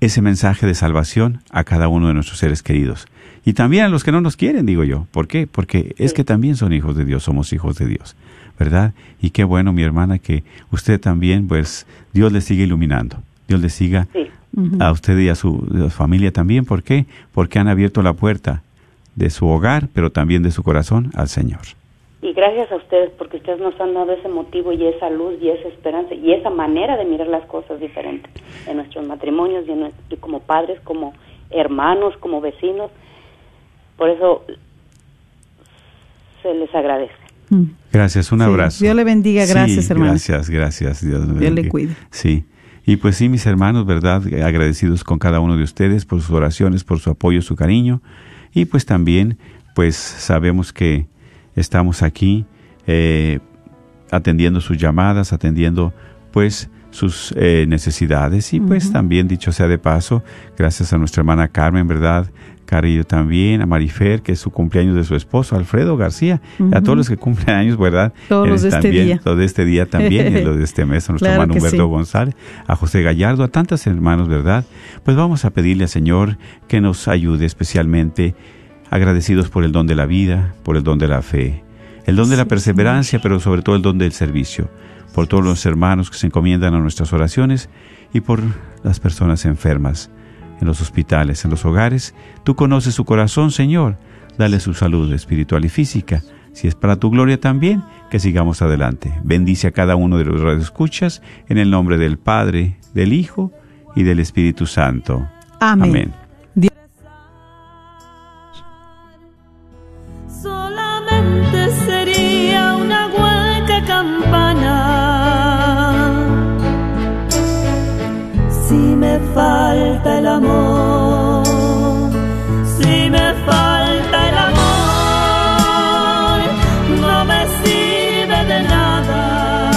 [SPEAKER 1] ese mensaje de salvación a cada uno de nuestros seres queridos. Y también a los que no nos quieren, digo yo. ¿Por qué? Porque es que también son hijos de Dios, somos hijos de Dios, ¿verdad? Y qué bueno, mi hermana, que usted también, pues, Dios le sigue iluminando. Dios le siga
[SPEAKER 5] Sí,
[SPEAKER 1] a usted y a su, a su familia también. ¿Por qué? Porque han abierto la puerta de su hogar, pero también de su corazón al Señor.
[SPEAKER 5] y gracias a ustedes porque ustedes nos han dado ese motivo y esa luz y esa esperanza y esa manera de mirar las cosas diferentes en nuestros matrimonios y, en y como padres, como hermanos, como vecinos. Por eso se les agradece.
[SPEAKER 2] Mm.
[SPEAKER 1] Gracias, un
[SPEAKER 2] Sí,
[SPEAKER 1] abrazo.
[SPEAKER 2] Dios le bendiga. Gracias,
[SPEAKER 1] Sí,
[SPEAKER 2] hermano.
[SPEAKER 1] Gracias, gracias. Dios,
[SPEAKER 2] Dios le cuide.
[SPEAKER 1] Sí. Y pues sí, mis hermanos, ¿verdad? Agradecidos con cada uno de ustedes por sus oraciones, por su apoyo, su cariño. Y pues también, pues sabemos que estamos aquí eh, atendiendo sus llamadas, atendiendo pues sus eh, necesidades. Y pues también, dicho sea de paso, gracias a nuestra hermana Carmen, ¿verdad? Carillo también, a Marifer, que es su cumpleaños de su esposo, Alfredo García, a todos los que cumplen años, ¿verdad?
[SPEAKER 2] Todos los de este
[SPEAKER 1] también,
[SPEAKER 2] día.
[SPEAKER 1] Los de este día también, y los de este mes, a nuestro
[SPEAKER 2] Claro
[SPEAKER 1] hermano Humberto
[SPEAKER 2] sí.
[SPEAKER 1] González, a José Gallardo, a tantos hermanos, ¿verdad? Pues vamos a pedirle al Señor que nos ayude especialmente, agradecidos por el don de la vida, por el don de la fe, el don de la perseverancia, pero sobre todo el don del servicio, por todos los hermanos que se encomiendan a nuestras oraciones y por las personas enfermas en los hospitales, en los hogares. Tú conoces su corazón, Señor. Dale su salud espiritual y física. Si es para tu gloria también, que sigamos adelante. Bendice a cada uno de los radioescuchas en el nombre del Padre, del Hijo y del Espíritu Santo.
[SPEAKER 2] Amén.
[SPEAKER 1] Amén.
[SPEAKER 6] El amor, si me falta el amor, no me sirve de nada.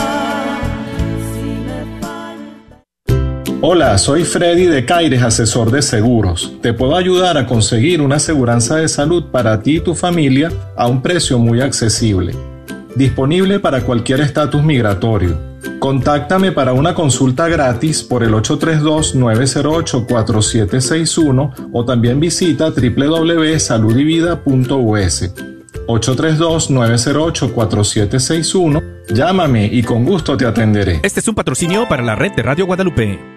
[SPEAKER 6] Si me falta
[SPEAKER 7] Hola, soy Freddy de Caires, asesor de seguros. Te puedo ayudar a conseguir una aseguranza de salud para ti y tu familia a un precio muy accesible. Disponible para cualquier estatus migratorio. Contáctame para una consulta gratis por el 832-908-4761 o también visita www.saludivida.us. 832-908-4761. Llámame y con gusto te atenderé.
[SPEAKER 8] Este es un patrocinio para la red de Radio Guadalupe.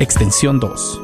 [SPEAKER 8] extensión 2.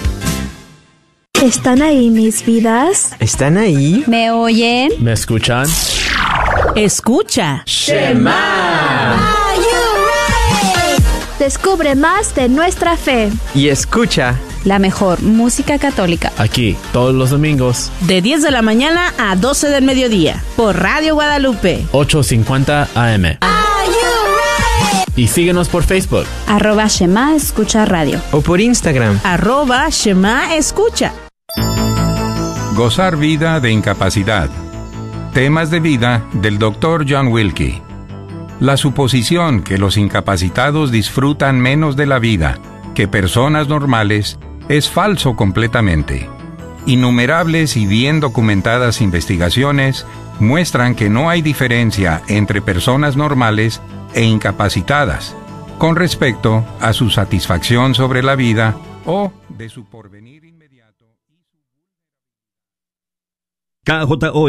[SPEAKER 9] ¿Están ahí mis vidas?
[SPEAKER 10] ¿Están ahí?
[SPEAKER 9] ¿Me oyen?
[SPEAKER 8] ¿Me escuchan?
[SPEAKER 11] Escucha.
[SPEAKER 9] Descubre más de nuestra fe.
[SPEAKER 10] Y escucha.
[SPEAKER 9] La mejor música católica.
[SPEAKER 8] Aquí, todos los domingos,
[SPEAKER 11] De 10 de la mañana a 12 del mediodía. Por Radio Guadalupe.
[SPEAKER 8] 8.50 AM. Y síguenos por Facebook.
[SPEAKER 9] Arroba Shema Escucha Radio.
[SPEAKER 10] O por Instagram.
[SPEAKER 11] Arroba Shema Escucha.
[SPEAKER 12] Gozar vida de incapacidad. Temas de vida del Dr. John Wilkie. La suposición que los incapacitados disfrutan menos de la vida que personas normales es falso completamente. Innumerables y bien documentadas investigaciones muestran que no hay diferencia entre personas normales e incapacitadas con respecto a su satisfacción sobre la vida o de su porvenir
[SPEAKER 13] KJO